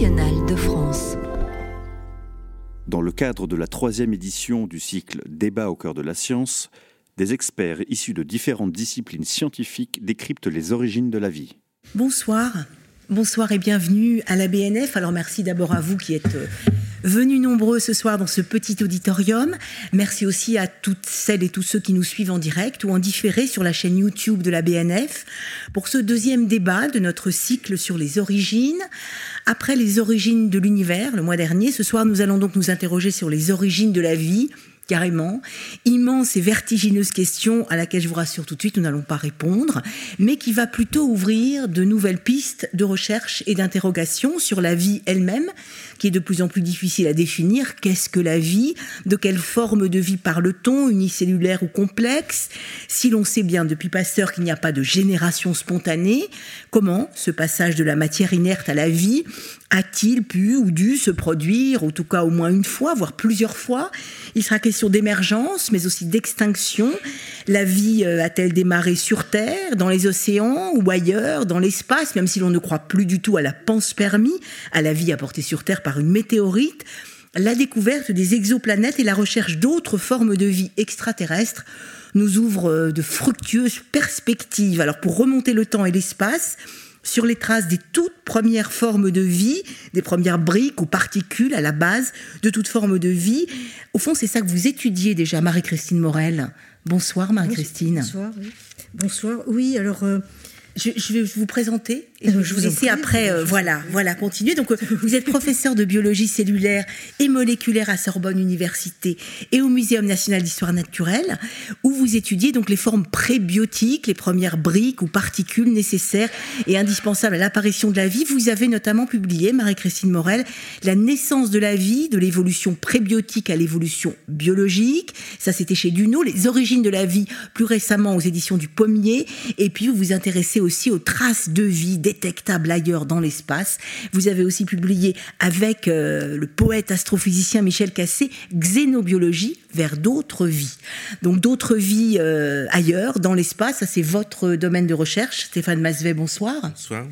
nationale de France. Dans le cadre de la troisième édition du cycle Débat au cœur de la science, des experts issus de différentes disciplines scientifiques décryptent les origines de la vie. Bonsoir. Bonsoir et bienvenue à la BNF. Alors merci d'abord à vous qui êtes euh, venus nombreux ce soir dans ce petit auditorium. Merci aussi à toutes celles et tous ceux qui nous suivent en direct ou en différé sur la chaîne YouTube de la BNF pour ce deuxième débat de notre cycle sur les origines. Après les origines de l'univers, le mois dernier, ce soir nous allons donc nous interroger sur les origines de la vie carrément. Immense et vertigineuse question à laquelle je vous rassure tout de suite, nous n'allons pas répondre, mais qui va plutôt ouvrir de nouvelles pistes de recherche et d'interrogation sur la vie elle-même, qui est de plus en plus difficile à définir. Qu'est-ce que la vie? De quelle forme de vie parle-t-on? Unicellulaire ou complexe? Si l'on sait bien depuis Pasteur qu'il n'y a pas de génération spontanée, comment ce passage de la matière inerte à la vie a-t-il pu ou dû se produire, en tout cas au moins une fois, voire plusieurs fois? Il sera question d'émergence, mais aussi d'extinction. La vie euh, a-t-elle démarré sur Terre, dans les océans ou ailleurs, dans l'espace, même si l'on ne croit plus du tout à la pense-permis, à la vie apportée sur Terre par une météorite La découverte des exoplanètes et la recherche d'autres formes de vie extraterrestres nous ouvrent euh, de fructueuses perspectives. Alors pour remonter le temps et l'espace, sur les traces des toutes premières formes de vie, des premières briques ou particules à la base de toute forme de vie. Au fond, c'est ça que vous étudiez déjà, Marie-Christine Morel. Bonsoir, Marie-Christine. Bonsoir, oui. Bonsoir, oui, alors... Euh, je, vais vous présenter et je vous laisser après, euh, voilà, voilà, continuer. Donc, euh, vous êtes professeur de biologie cellulaire et moléculaire à Sorbonne Université et au Muséum national d'histoire naturelle, où vous étudiez donc les formes prébiotiques, les premières briques ou particules nécessaires et indispensables à l'apparition de la vie. Vous avez notamment publié, Marie-Christine Morel, La naissance de la vie, de l'évolution prébiotique à l'évolution biologique. Ça, c'était chez Duno. Les origines de la vie, plus récemment aux éditions du Pommier. Et puis, vous vous intéressez aussi aux traces de vie détectables ailleurs dans l'espace. Vous avez aussi publié avec euh, le poète astrophysicien Michel Cassé Xénobiologie vers d'autres vies. Donc d'autres vies euh, ailleurs dans l'espace, ça c'est votre domaine de recherche. Stéphane Masvet, bonsoir. Bonsoir.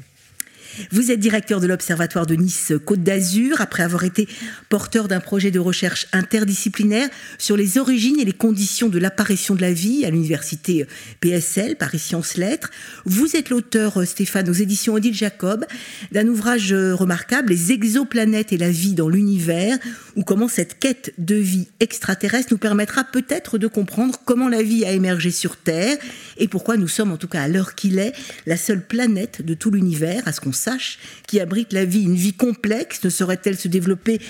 Vous êtes directeur de l'Observatoire de Nice Côte d'Azur après avoir été porteur d'un projet de recherche interdisciplinaire sur les origines et les conditions de l'apparition de la vie à l'université PSL, Paris Sciences Lettres. Vous êtes l'auteur, Stéphane, aux éditions Odile Jacob, d'un ouvrage remarquable, Les exoplanètes et la vie dans l'univers, ou comment cette quête de vie extraterrestre nous permettra peut-être de comprendre comment la vie a émergé sur Terre et pourquoi nous sommes, en tout cas à l'heure qu'il est, la seule planète de tout l'univers, à ce qu'on qui abrite la vie. Une vie complexe ne saurait-elle se développer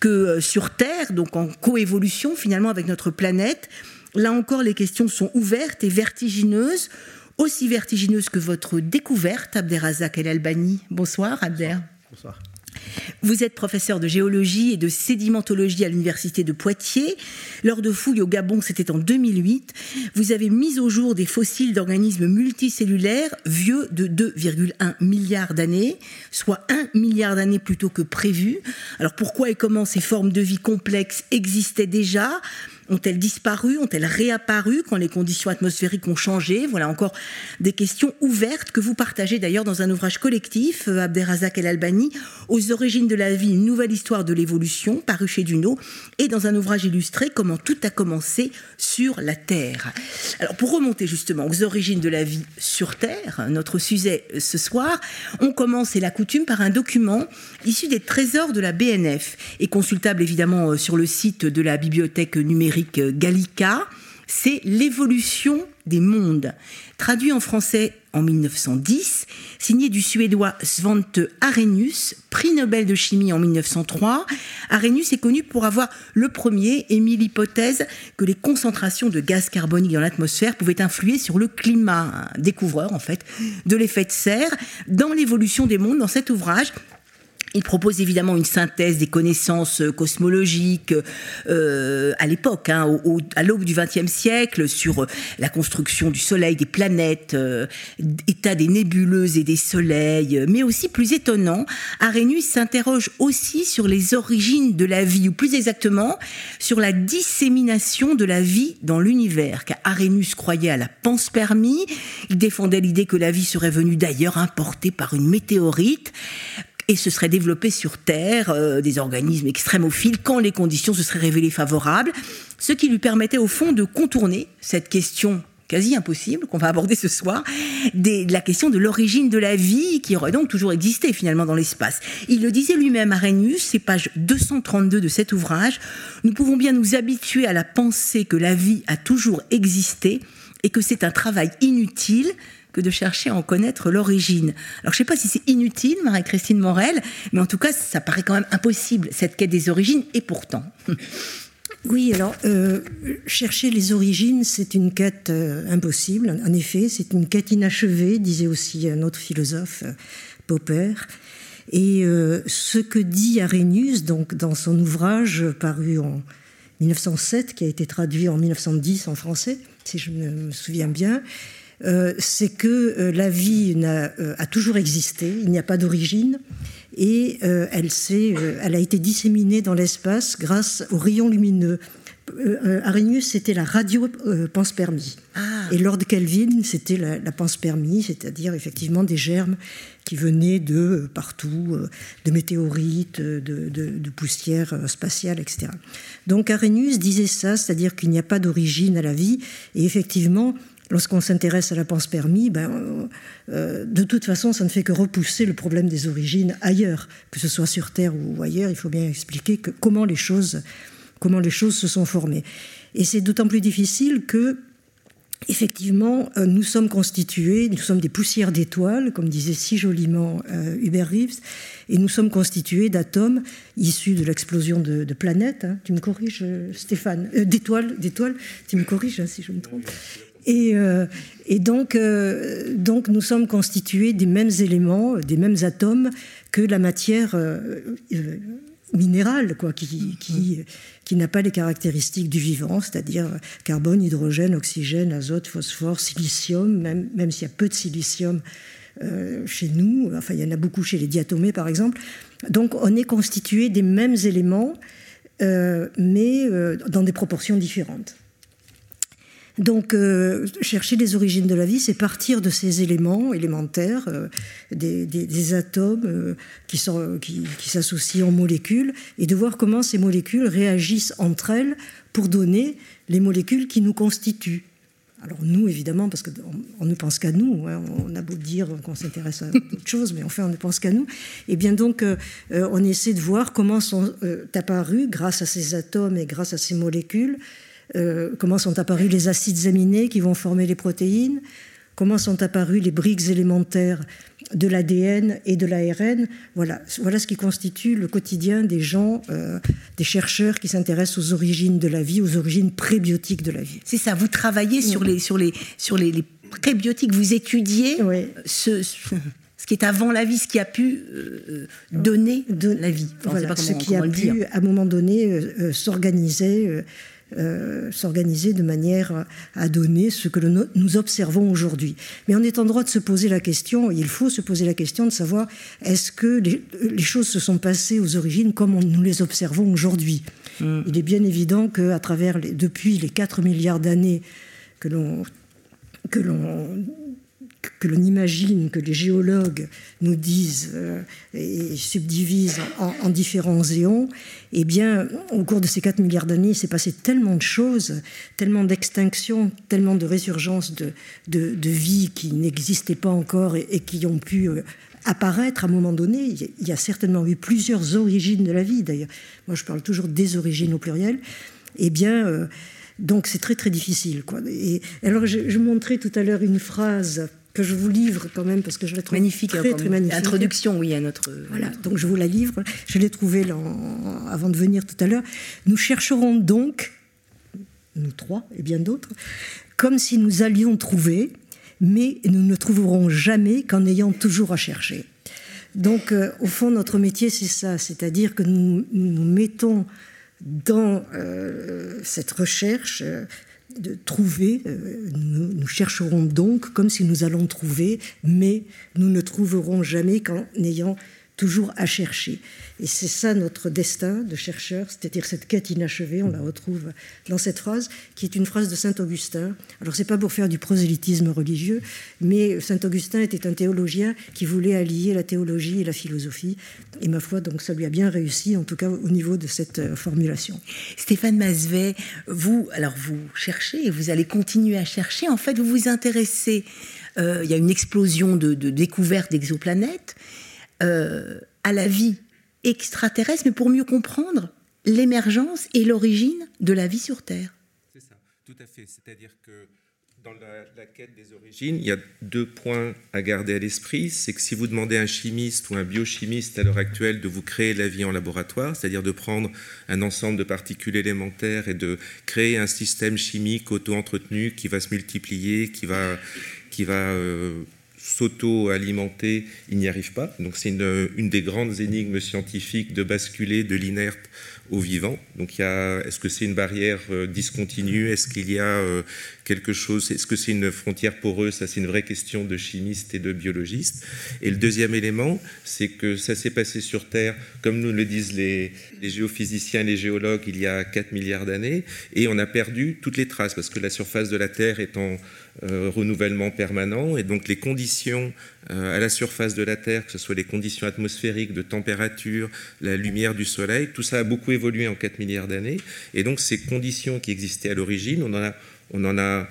que euh, sur Terre, donc en coévolution finalement avec notre planète? Là encore, les questions sont ouvertes et vertigineuses, aussi vertigineuses que votre découverte, Abderrazak El Albani. Bonsoir, Abder. Bonsoir. Vous êtes professeur de géologie et de sédimentologie à l'université de Poitiers. Lors de fouilles au Gabon, c'était en 2008, vous avez mis au jour des fossiles d'organismes multicellulaires vieux de 2,1 milliards d'années, soit 1 milliard d'années plutôt que prévu. Alors pourquoi et comment ces formes de vie complexes existaient déjà? Ont-elles disparu? Ont-elles réapparu? Quand les conditions atmosphériques ont changé? Voilà encore des questions ouvertes que vous partagez d'ailleurs dans un ouvrage collectif, euh, Abderrazak El Albani, aux origines de la vie, une nouvelle histoire de l'évolution, paru chez Duno, et dans un ouvrage illustré, Comment tout a commencé sur la Terre. Alors pour remonter justement aux origines de la vie sur Terre, notre sujet euh, ce soir, on commence, et la coutume, par un document issu des trésors de la BNF et consultable évidemment euh, sur le site de la bibliothèque numérique Gallica, c'est l'évolution des mondes. Traduit en français en 1910, signé du suédois Svante Arrhenius, prix Nobel de chimie en 1903. Arrhenius est connu pour avoir le premier émis l'hypothèse que les concentrations de gaz carbonique dans l'atmosphère pouvaient influer sur le climat. Découvreur, en fait, de l'effet de serre dans l'évolution des mondes. Dans cet ouvrage, il propose évidemment une synthèse des connaissances euh, cosmologiques euh, à l'époque, hein, à l'aube du XXe siècle, sur euh, la construction du Soleil, des planètes, état des nébuleuses et des soleils, mais aussi plus étonnant, Arrhenius s'interroge aussi sur les origines de la vie, ou plus exactement sur la dissémination de la vie dans l'univers, car Arrhenius croyait à la panspermie, il défendait l'idée que la vie serait venue d'ailleurs importée par une météorite, et se serait développé sur Terre euh, des organismes extrémophiles quand les conditions se seraient révélées favorables, ce qui lui permettait au fond de contourner cette question quasi impossible qu'on va aborder ce soir, de la question de l'origine de la vie qui aurait donc toujours existé finalement dans l'espace. Il le disait lui-même Arrhenius, c'est page 232 de cet ouvrage, nous pouvons bien nous habituer à la pensée que la vie a toujours existé et que c'est un travail inutile que de chercher à en connaître l'origine. Alors je ne sais pas si c'est inutile, Marie-Christine Morel, mais en tout cas ça paraît quand même impossible, cette quête des origines, et pourtant. Oui, alors euh, chercher les origines, c'est une quête euh, impossible. En effet, c'est une quête inachevée, disait aussi un autre philosophe, euh, Popper. Et ce que dit Arrhenius, donc dans son ouvrage paru en 1907, qui a été traduit en 1910 en français, si je me souviens bien, c'est que la vie a, toujours existé, il n'y a pas d'origine, et euh, elle, euh, elle a été disséminée dans l'espace grâce aux rayons lumineux. Euh, Arrhenius, c'était la radio panspermie. Ah. Et Lord Kelvin, c'était la, la panspermie, c'est-à-dire effectivement des germes qui venaient de partout, de météorites, de, de, de poussière spatiale, etc. Donc Arrhenius disait ça, c'est-à-dire qu'il n'y a pas d'origine à la vie, et effectivement, lorsqu'on s'intéresse à la panspermie, ben, euh, euh, de toute façon, ça ne fait que repousser le problème des origines ailleurs, que ce soit sur Terre ou ailleurs. Il faut bien expliquer comment, les choses, comment les choses se sont formées. Et c'est d'autant plus difficile que, effectivement, euh, nous sommes constitués, nous sommes des poussières d'étoiles, comme disait si joliment Hubert Reeves, et nous sommes constitués d'atomes issus de l'explosion de, planètes. Hein. Tu me corriges, Stéphane D'étoiles, d'étoiles. Tu me corriges hein, si je me trompe. Et, euh, et donc, euh, donc, nous sommes constitués des mêmes éléments, des mêmes atomes que la matière euh, minérale, quoi, qui, qui, qui n'a pas les caractéristiques du vivant, c'est-à-dire carbone, hydrogène, oxygène, azote, phosphore, silicium, même, même s'il y a peu de silicium chez nous, enfin il y en a beaucoup chez les diatomées par exemple. Donc on est constitué des mêmes éléments, mais dans des proportions différentes. Donc, euh, chercher les origines de la vie, c'est partir de ces éléments élémentaires, euh, des, atomes euh, qui, s'associent en molécules, et de voir comment ces molécules réagissent entre elles pour donner les molécules qui nous constituent. Alors nous, évidemment, parce qu'on on ne pense qu'à nous, hein, on a beau dire qu'on s'intéresse à d'autres choses, mais enfin on ne pense qu'à nous. Et eh bien donc, on essaie de voir comment sont apparus, grâce à ces atomes et grâce à ces molécules, euh, comment sont apparus les acides aminés qui vont former les protéines, comment sont apparus les briques élémentaires de l'ADN et de l'ARN. Voilà, voilà ce qui constitue le quotidien des gens, euh, des chercheurs qui s'intéressent aux origines de la vie, aux origines prébiotiques de la vie. C'est ça, vous travaillez sur les, sur les, sur les, prébiotiques, vous étudiez ce, ce qui est avant la vie, ce qui a pu euh, donner de la vie. voilà, ce qui a pu, à un moment donné, s'organiser euh, s'organiser de manière à donner ce que nous observons aujourd'hui. Mais on est en droit de se poser la question, il faut se poser la question de savoir est-ce que les, choses se sont passées aux origines comme nous les observons aujourd'hui? Mm. Il est bien évident que travers depuis les 4 milliards d'années que l'on que l'on que l'on imagine que les géologues nous disent euh, et subdivisent en, différents éons, eh bien, au cours de ces 4 milliards d'années, il s'est passé tellement de choses, tellement d'extinctions, tellement de résurgences de, de, vie qui n'existaient pas encore et, qui ont pu euh, apparaître à un moment donné. Il y a certainement eu plusieurs origines de la vie, d'ailleurs. Moi, je parle toujours des origines au pluriel. Eh bien, euh, donc c'est très très difficile. Quoi. Et alors, je montrais tout à l'heure une phrase que je vous livre quand même parce que je la trouve magnifique, très, très magnifique. Introduction, oui, à notre. Voilà, donc je vous la livre. Je l'ai trouvée avant de venir tout à l'heure. Nous chercherons donc, nous trois et bien d'autres, comme si nous allions trouver, mais nous ne trouverons jamais qu'en ayant toujours à chercher. Donc, euh, au fond, notre métier, c'est ça, c'est-à-dire que nous nous mettons dans euh, cette recherche euh, de trouver, euh, nous, chercherons donc comme si nous allons trouver, mais nous ne trouverons jamais qu'en ayant toujours à chercher. Et c'est ça notre destin de chercheur, c'est-à-dire cette quête inachevée, on la retrouve dans cette phrase, qui est une phrase de Saint Augustin. Alors c'est pas pour faire du prosélytisme religieux, mais Saint Augustin était un théologien qui voulait allier la théologie et la philosophie. Et ma foi, donc ça lui a bien réussi, en tout cas au niveau de cette euh, formulation. Stéphane Mazvet, vous, alors vous cherchez et vous allez continuer à chercher. En fait, vous vous intéressez. Euh, il y a une explosion de, découvertes d'exoplanètes. Euh, à la vie extraterrestre, mais pour mieux comprendre l'émergence et l'origine de la vie sur Terre. C'est ça, tout à fait. C'est-à-dire que dans la, quête des origines, il y a deux points à garder à l'esprit. C'est que si vous demandez à un chimiste ou un biochimiste à l'heure actuelle de vous créer la vie en laboratoire, c'est-à-dire de prendre un ensemble de particules élémentaires et de créer un système chimique auto-entretenu qui va se multiplier, qui va, qui va euh, s'auto-alimenter, il n'y arrive pas. Donc c'est une, des grandes énigmes scientifiques de basculer de l'inerte au vivant. Donc est-ce que c'est une barrière euh, discontinue? Est-ce qu'il y a euh, quelque chose? Est-ce que c'est une frontière poreuse Ça, c'est une vraie question de chimiste et de biologiste. Et le deuxième élément, c'est que ça s'est passé sur Terre, comme nous le disent les, géophysiciens et les géologues, il y a 4 milliards d'années, et on a perdu toutes les traces, parce que la surface de la Terre est en euh, renouvellement permanent, et donc les conditions à la surface de la Terre, que ce soit les conditions atmosphériques, de température, la lumière du Soleil, tout ça a beaucoup évolué en 4 milliards d'années, et donc ces conditions qui existaient à l'origine, on en a, on en a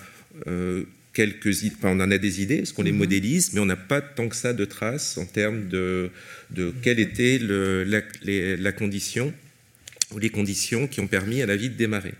euh, quelques, enfin, on en a des idées, parce qu'on les mhm. modélise, mais on n'a pas tant que ça de traces en termes de, de quelle était le, la, la condition ou les conditions qui ont permis à la vie de démarrer.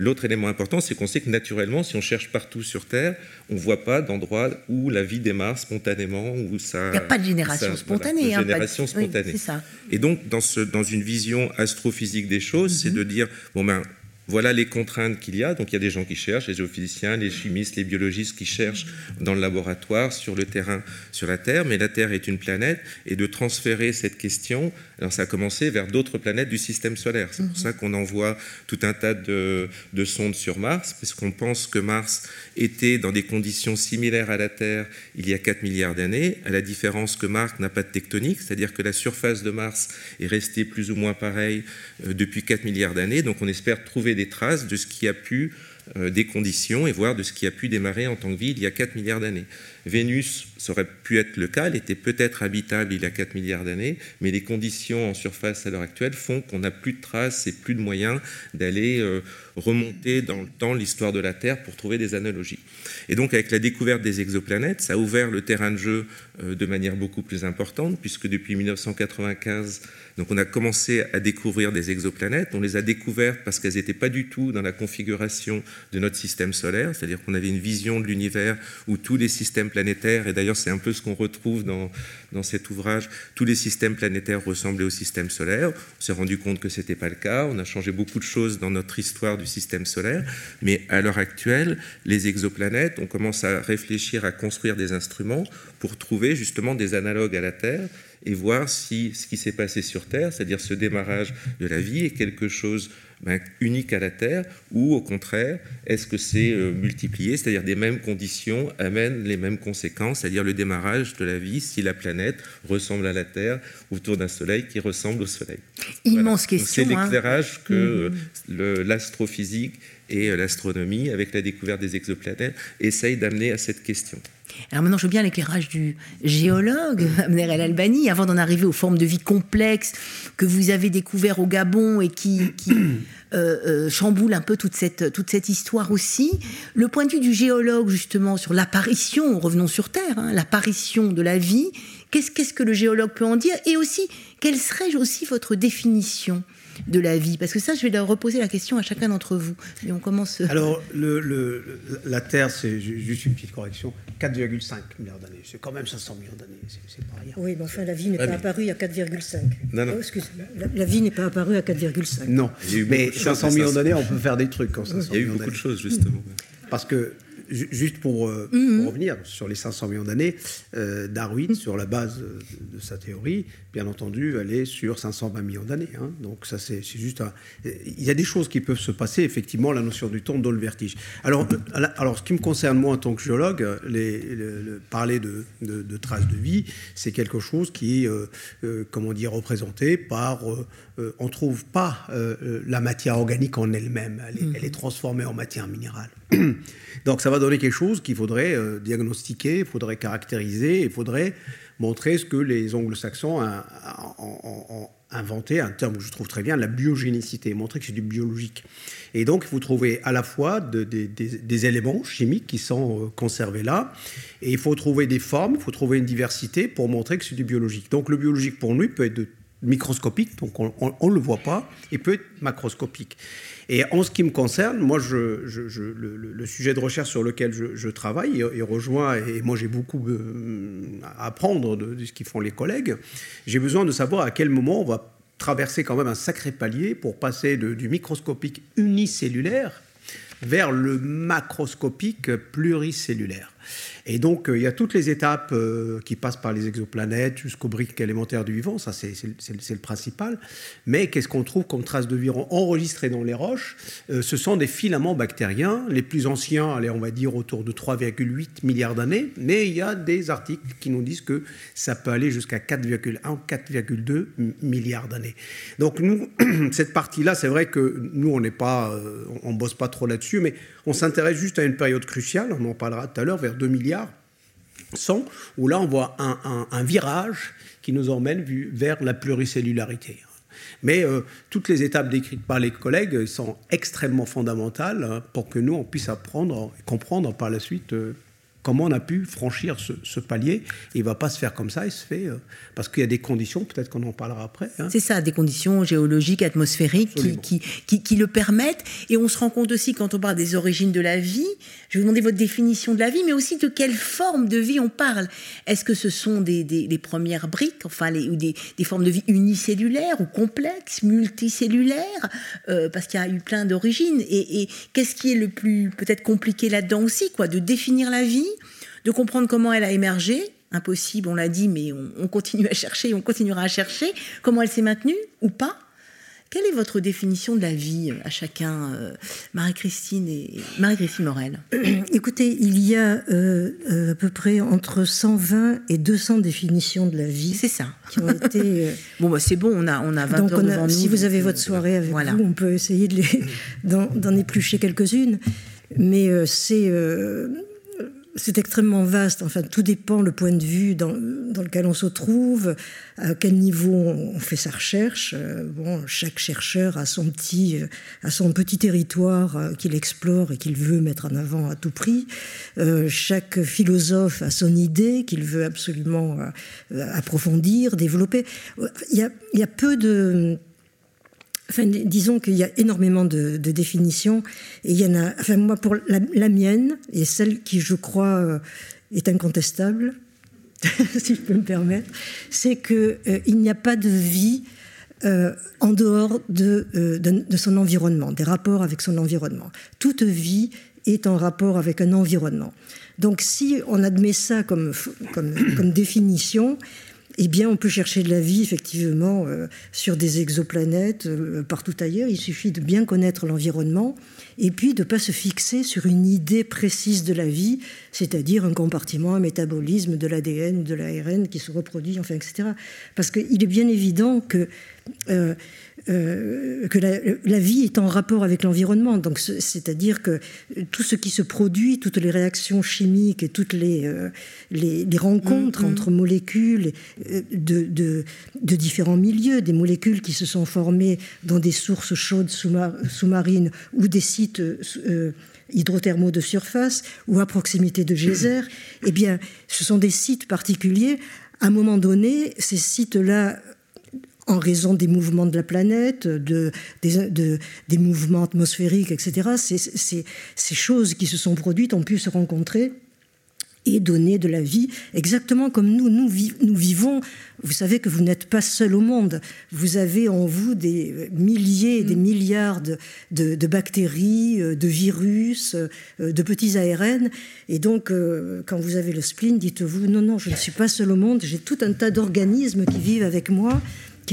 L'autre élément important, c'est qu'on sait que naturellement, si on cherche partout sur Terre, on ne voit pas d'endroit où la vie démarre spontanément, où ça. Il n'y a pas de génération spontanée. Hein, génération spontanée. ça. Et donc, dans, ce, dans une vision astrophysique des choses, c'est mhm. de dire bon ben, voilà les contraintes qu'il y a. Donc il y a des gens qui cherchent, les géophysiciens, les chimistes, les biologistes qui cherchent dans le laboratoire, sur le terrain, sur la Terre. Mais la Terre est une planète et de transférer cette question, alors ça a commencé vers d'autres planètes du système solaire. C'est pour mhm. ça qu'on envoie tout un tas de, sondes sur Mars, parce qu'on pense que Mars était dans des conditions similaires à la Terre il y a 4 milliards d'années, à la différence que Mars n'a pas de tectonique, c'est-à-dire que la surface de Mars est restée plus ou moins pareille euh, depuis 4 milliards d'années. Donc on espère trouver des traces de ce qui a pu, euh, des conditions, et voir de ce qui a pu démarrer en tant que vie il y a 4 milliards d'années. Vénus, ça aurait pu être le cas, elle était peut-être habitable il y a 4 milliards d'années, mais les conditions en surface à l'heure actuelle font qu'on n'a plus de traces et plus de moyens d'aller euh, remonter dans le temps l'histoire de la Terre pour trouver des analogies. Et donc avec la découverte des exoplanètes, ça a ouvert le terrain de jeu euh, de manière beaucoup plus importante, puisque depuis 1995, donc on a commencé à découvrir des exoplanètes. On les a découvertes parce qu'elles n'étaient pas du tout dans la configuration de notre système solaire, c'est-à-dire qu'on avait une vision de l'univers où tous les systèmes planétaires, et d'ailleurs c'est un peu ce qu'on retrouve dans, dans cet ouvrage, tous les systèmes planétaires ressemblaient au système solaire. On s'est rendu compte que ce n'était pas le cas. On a changé beaucoup de choses dans notre histoire du système solaire. Mais à l'heure actuelle, les exoplanètes, on commence à réfléchir à construire des instruments pour trouver justement des analogues à la Terre et voir si ce qui s'est passé sur Terre, c'est-à-dire ce démarrage de la vie, est quelque chose ben, unique à la Terre, ou au contraire, est-ce que c'est euh, multiplié, c'est-à-dire des mêmes conditions amènent les mêmes conséquences, c'est-à-dire le démarrage de la vie si la planète ressemble à la Terre autour d'un Soleil qui ressemble au Soleil. Immense question. C'est hein. l'éclairage que mm-hmm. l'astrophysique et euh, l'astronomie, avec la découverte des exoplanètes, essayent d'amener à cette question. Alors maintenant, je veux bien l'éclairage du géologue, Amner El Albani, avant d'en arriver aux formes de vie complexes que vous avez découvert au Gabon et qui, euh, euh, chamboulent un peu toute cette, toute cette histoire aussi. Le point de vue du géologue, justement, sur l'apparition, revenons sur Terre, hein, l'apparition de la vie, qu'est-ce, qu'est-ce que le géologue peut en dire? Et aussi, quelle serait aussi votre définition? De la vie Parce que ça, je vais leur reposer la question à chacun d'entre vous. Et on commence. Euh, Alors, le, la Terre, c'est juste une petite correction 4,5 milliards d'années. C'est quand même 500 millions d'années. C'est pas rien. Oui, mais enfin, la vie n'est pas apparue à 4,5. Non, non. Oh, la, vie n'est pas apparue à 4,5. Non, mais 500 millions d'années, on peut faire des trucs quand 500 Il y a eu beaucoup de choses, justement. Parce que juste pour, euh, mhm. revenir sur les 500 millions d'années, euh, Darwin, sur la base de, sa théorie, bien entendu, elle est sur 520 millions d'années. Hein. Donc ça, c'est juste un... Il y a des choses qui peuvent se passer, effectivement, la notion du temps donne le vertige. Alors, alors ce qui me concerne, moi, en tant que géologue, les, parler de, de, traces de vie, c'est quelque chose qui est, comment dire, représenté par... on ne trouve pas la matière organique en elle-même, elle, elle est transformée en matière minérale. Donc ça va donner quelque chose qu'il faudrait euh, diagnostiquer, il faudrait caractériser, il faudrait montrer ce que les anglo-saxons ont, inventé, un terme que je trouve très bien, la biogénicité, montrer que c'est du biologique. Et donc vous trouvez à la fois des éléments chimiques qui sont euh, conservés là, et il faut trouver des formes, il faut trouver une diversité pour montrer que c'est du biologique. Donc le biologique pour nous peut être microscopique, donc on ne le voit pas, et peut être macroscopique. Et en ce qui me concerne, moi, je, le, sujet de recherche sur lequel je, travaille, il, rejoint, et moi j'ai beaucoup euh, à apprendre de, ce qu'ils font les collègues, j'ai besoin de savoir à quel moment on va traverser quand même un sacré palier pour passer du microscopique unicellulaire vers le macroscopique pluricellulaire. Et donc, euh, il y a toutes les étapes euh, qui passent par les exoplanètes jusqu'aux briques élémentaires du vivant, ça c'est le principal. Mais qu'est-ce qu'on trouve comme traces de vie enregistrées dans les roches euh, Ce sont des filaments bactériens, les plus anciens, allez, on va dire autour de 3,8 milliards d'années, mais il y a des articles qui nous disent que ça peut aller jusqu'à 4,1 4,2 milliards d'années. Donc, nous, cette partie-là, c'est vrai que nous, on n'est pas, on bosse pas trop là-dessus, mais on s'intéresse juste à une période cruciale, on en parlera tout à l'heure, vers 2 milliards 100, où là on voit un, virage qui nous emmène vers la pluricellularité. Mais euh, toutes les étapes décrites par les collègues sont extrêmement fondamentales hein, pour que nous, on puisse apprendre et comprendre par la suite euh, comment on a pu franchir ce, palier. il ne va pas se faire comme ça, il se fait euh, parce qu'il y a des conditions, peut-être qu'on en parlera après. Hein. C'est ça, des conditions géologiques, atmosphériques qui, qui, qui, le permettent. Et on se rend compte aussi, quand on parle des origines de la vie, je vais vous demander votre définition de la vie, mais aussi de quelle forme de vie on parle. Est-ce que ce sont des, des, premières briques, enfin, les, ou des, des, formes de vie unicellulaires ou complexes, multicellulaires, euh, parce qu'il y a eu plein d'origines. Et, et qu'est-ce qui est le plus peut-être compliqué là-dedans aussi, quoi, de définir la vie de comprendre comment elle a émergé. Impossible, on l'a dit, mais on, continue à chercher, on continuera à chercher. Comment elle s'est maintenue ou pas? Quelle est votre définition de la vie à chacun, euh, Marie-Christine et Marie-Christine Morel? Écoutez, il y a euh, euh, à peu près entre 120 et 200 définitions de la vie. C'est ça. Qui ont été. bon, bah, c'est bon, on a, on a 20 donc nous. Si vous avez votre soirée avec vous, on peut essayer de d'en, éplucher quelques-unes. Mais c'est c'est extrêmement vaste. Enfin, tout dépend le point de vue dans, lequel on se trouve, à quel niveau on fait sa recherche. Euh, bon, chaque chercheur a son petit, a son petit territoire euh, qu'il explore et qu'il veut mettre en avant à tout prix. Euh, chaque philosophe a son idée qu'il veut absolument approfondir, développer. Il y a peu de Enfin, disons qu'il y a énormément de, définitions. Et il y en a. Enfin, moi, pour la, mienne, et celle qui, je crois, euh, est incontestable, si je peux me permettre, c'est qu'il euh, n'y a pas de vie euh, en dehors de, son environnement, des rapports avec son environnement. Toute vie est en rapport avec un environnement. Donc, si on admet ça comme définition, eh bien, on peut chercher de la vie, effectivement, euh, sur des exoplanètes, euh, partout ailleurs. Il suffit de bien connaître l'environnement et puis de ne pas se fixer sur une idée précise de la vie, c'est-à-dire un compartiment, un métabolisme de l'ADN, de l'ARN qui se reproduit, enfin, etc. Parce qu'il est bien évident que euh, que la, vie est en rapport avec l'environnement. Donc, c'est-à-dire que tout ce qui se produit, toutes les réactions chimiques et toutes les, euh, les, rencontres mm-hmm. entre molécules euh, de, de, de, différents milieux, des molécules qui se sont formées dans des sources chaudes sous-marines ou des sites hydrothermaux de surface ou à proximité de geysers, eh bien, ce sont des sites particuliers. À un moment donné, ces sites-là en raison des mouvements de la planète, de, des, mouvements atmosphériques, etc. Ces, ces, choses qui se sont produites ont pu se rencontrer et donner de la vie, exactement comme nous, nous, nous vivons. Vous savez que vous n'êtes pas seul au monde. Vous avez en vous des milliers, des mm. milliards de, de, bactéries, euh, de virus, euh, de petits ARN. Et donc, euh, quand vous avez le spleen, dites-vous, non, non, je ne suis pas seul au monde, j'ai tout un tas d'organismes qui vivent avec moi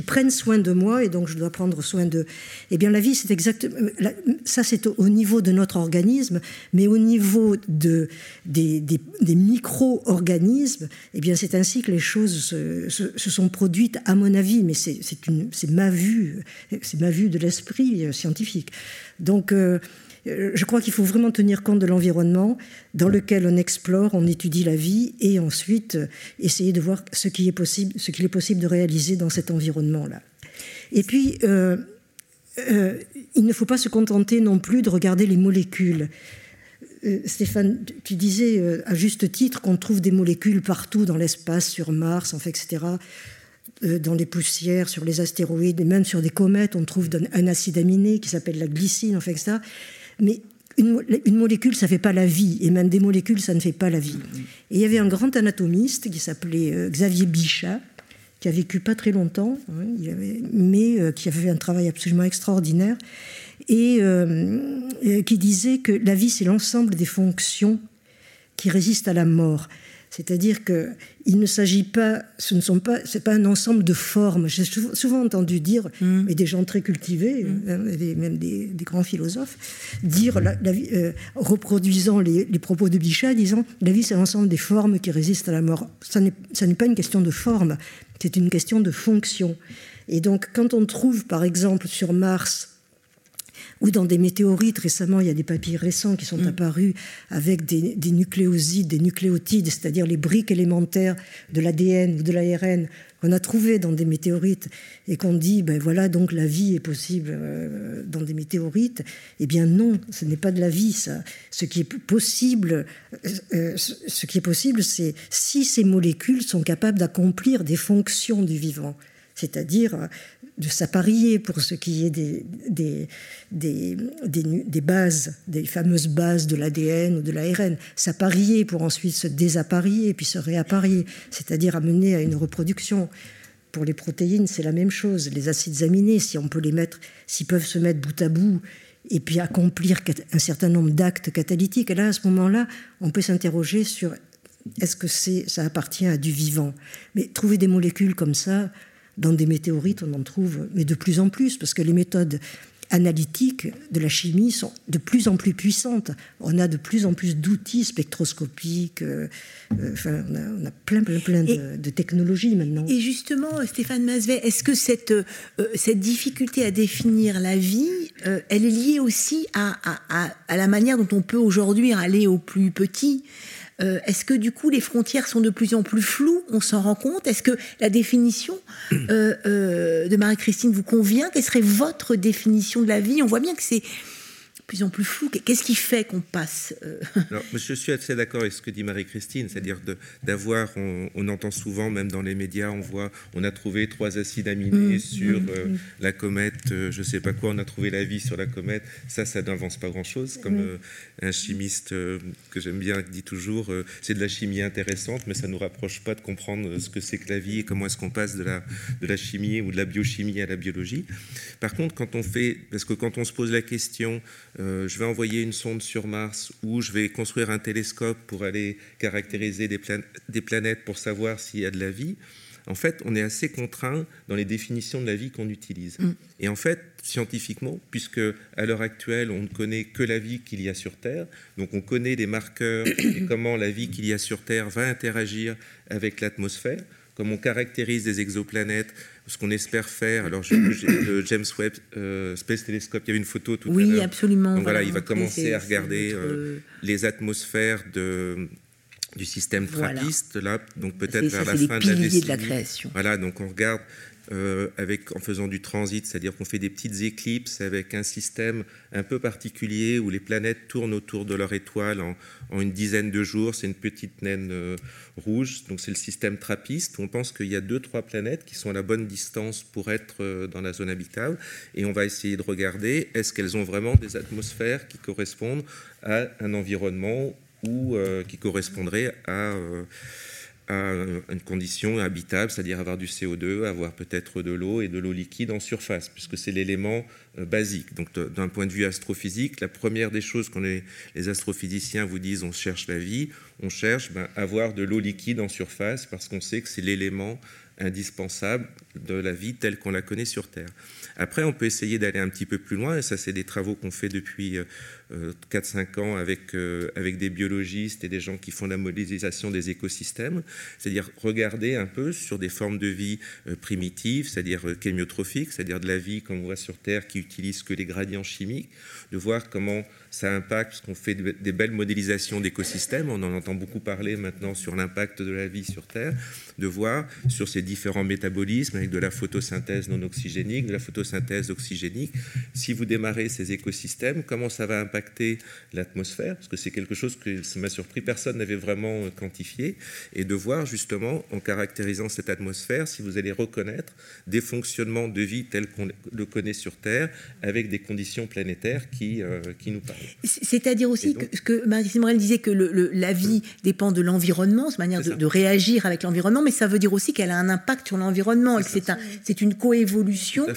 prennent soin de moi et donc je dois prendre soin d'eux. Eh bien, la vie, c'est exactement ça, c'est au niveau de notre organisme, mais au niveau de, des, des, micro-organismes, eh bien, c'est ainsi que les choses se, sont produites, à mon avis, mais c'est ma vue, c'est ma vue de l'esprit scientifique. Donc, euh, je crois qu'il faut vraiment tenir compte de l'environnement dans lequel on explore, on étudie la vie et ensuite euh, essayer de voir ce qui est possible, ce qu'il est possible de réaliser dans cet environnement-là. Et puis, euh, il ne faut pas se contenter non plus de regarder les molécules. Stéphane, tu disais à juste titre qu'on trouve des molécules partout dans l'espace, sur Mars, enfin, etc dans les poussières, sur les astéroïdes, et même sur des comètes, on trouve un acide aminé qui s'appelle la glycine, enfin, etc. Mais une, molécule, ça ne fait pas la vie, et même des molécules, ça ne fait pas la vie. Et il y avait un grand anatomiste qui s'appelait euh, Xavier Bichat, qui a vécu pas très longtemps, hein, mais euh, qui avait fait un travail absolument extraordinaire, et euh, qui disait que la vie, c'est l'ensemble des fonctions qui résistent à la mort. C'est-à-dire qu'il ne s'agit pas, ce ne sont pas, c'est pas un ensemble de formes. J'ai souvent entendu dire, mm. et des gens très cultivés, mm. euh, même des, grands philosophes, dire, la, euh, reproduisant les, propos de Bichat, disant la vie c'est l'ensemble des formes qui résistent à la mort. Ça n'est pas une question de forme, c'est une question de fonction. Et donc, quand on trouve, par exemple, sur Mars, ou dans des météorites. Récemment, il y a des papiers récents qui sont mm. apparus avec des, nucléosides, des nucléotides, c'est-à-dire les briques élémentaires de l'ADN ou de l'ARN qu'on a trouvées dans des météorites et qu'on dit, ben voilà, donc la vie est possible euh, dans des météorites. Eh bien non, ce n'est pas de la vie, ça. Ce qui est possible, euh, euh, ce qui est possible, c'est si ces molécules sont capables d'accomplir des fonctions du vivant c'est-à-dire de s'apparier pour ce qui est des, des, des, des, bases, des fameuses bases de l'ADN ou de l'ARN, s'apparier pour ensuite se désapparier puis se réapparier, c'est-à-dire amener à une reproduction. Pour les protéines, c'est la même chose. Les acides aminés, si on peut les mettre, s'ils peuvent se mettre bout à bout et puis accomplir un certain nombre d'actes catalytiques, là, à ce moment-là, on peut s'interroger sur est-ce que c'est, ça appartient à du vivant Mais trouver des molécules comme ça, dans des météorites, on en trouve, mais de plus en plus, parce que les méthodes analytiques de la chimie sont de plus en plus puissantes. On a de plus en plus d'outils spectroscopiques. Euh, euh, enfin, on a, plein, plein, plein de, technologies maintenant. Et justement, Stéphane Masvet, est-ce que cette, euh, cette difficulté à définir la vie, elle est liée aussi à, à, à, la manière dont on peut aujourd'hui aller au plus petit euh, est-ce que du coup les frontières sont de plus en plus floues? On s'en rend compte? Est-ce que la définition euh, euh, de Marie-Christine vous convient? Quelle serait votre définition de la vie? On voit bien que c'est plus en plus flou. Qu'est-ce qui fait qu'on passe euh Alors, Je suis assez d'accord avec ce que dit Marie-Christine, c'est-à-dire d'avoir, on, entend souvent, même dans les médias, on voit, on a trouvé trois acides aminés mmh, sur mmh, euh, mmh. la comète, euh, je ne sais pas quoi, on a trouvé la vie sur la comète. Ça, ça n'avance pas grand-chose. Comme un chimiste que j'aime bien dit toujours, c'est de la chimie intéressante, mais ça ne nous rapproche pas de comprendre ce que c'est que la vie et comment est-ce qu'on passe de la, de la chimie ou de la biochimie à la biologie. Par contre, quand on fait, parce que quand on se pose la question, euh, je vais envoyer une sonde sur Mars ou je vais construire un télescope pour aller caractériser des, des planètes pour savoir s'il y a de la vie. En fait, on est assez contraint dans les définitions de la vie qu'on utilise. Mm. Et en fait, scientifiquement, puisque à l'heure actuelle, on ne connaît que la vie qu'il y a sur Terre, donc on connaît des marqueurs et comment la vie qu'il y a sur Terre va interagir avec l'atmosphère, comme on caractérise des exoplanètes, ce qu'on espère faire. Alors, le James Webb euh, Space Telescope, il y avait une photo tout oui, à l'heure. Oui, absolument. Donc voilà, il va commencer à regarder euh, les atmosphères de du système trappiste là, donc peut-être vers la fin de la décennie. de la création. Voilà, donc on regarde euh, en faisant du transit, c'est-à-dire qu'on fait des petites éclipses avec un système un peu particulier où les planètes tournent autour de leur étoile en, une dizaine de jours. C'est une petite naine euh, rouge, donc c'est le système trappiste. On pense qu'il y a deux, trois planètes qui sont à la bonne distance pour être euh, dans la zone habitable, et on va essayer de regarder est-ce qu'elles ont vraiment des atmosphères qui correspondent à un environnement ou qui correspondrait à à une condition habitable, c'est-à-dire avoir du CO2, avoir peut-être de l'eau et de l'eau liquide en surface, puisque c'est l'élément euh, basique. Donc d'un point de vue astrophysique, la première des choses les, les, astrophysiciens vous disent, on cherche la vie, on cherche ben, avoir de l'eau liquide en surface, parce qu'on sait que c'est l'élément indispensable de la vie telle qu'on la connaît sur Terre. Après, on peut essayer d'aller un petit peu plus loin, et ça, c'est des travaux qu'on fait depuis 4-5 euh, ans avec, euh, avec des biologistes et des gens qui font la modélisation des écosystèmes, c'est-à-dire regarder un peu sur des formes de vie euh, primitives, c'est-à-dire chémiotrophiques, c'est-à-dire de la vie comme on voit sur Terre qui utilise que les gradients chimiques, de voir comment ça impacte, parce qu'on fait des belles modélisations d'écosystèmes, on en entend beaucoup parler maintenant sur l'impact de la vie sur Terre, de voir sur ces différents métabolismes avec de la photosynthèse non oxygénique, de la photosynthèse oxygénique, si vous démarrez ces écosystèmes, comment ça va impacter l'atmosphère, parce que c'est quelque chose que ça m'a surpris, personne n'avait vraiment quantifié, et de voir justement, en caractérisant cette atmosphère, si vous allez reconnaître des fonctionnements de vie tels qu'on le connaît sur Terre, avec des conditions planétaires qui, euh, qui nous parlent. C'est-à-dire aussi que, que Marie Morel disait que le, la vie dépend de l'environnement, cette manière de, réagir avec l'environnement, mais ça veut dire aussi qu'elle a un impact sur l'environnement c'est un, une coévolution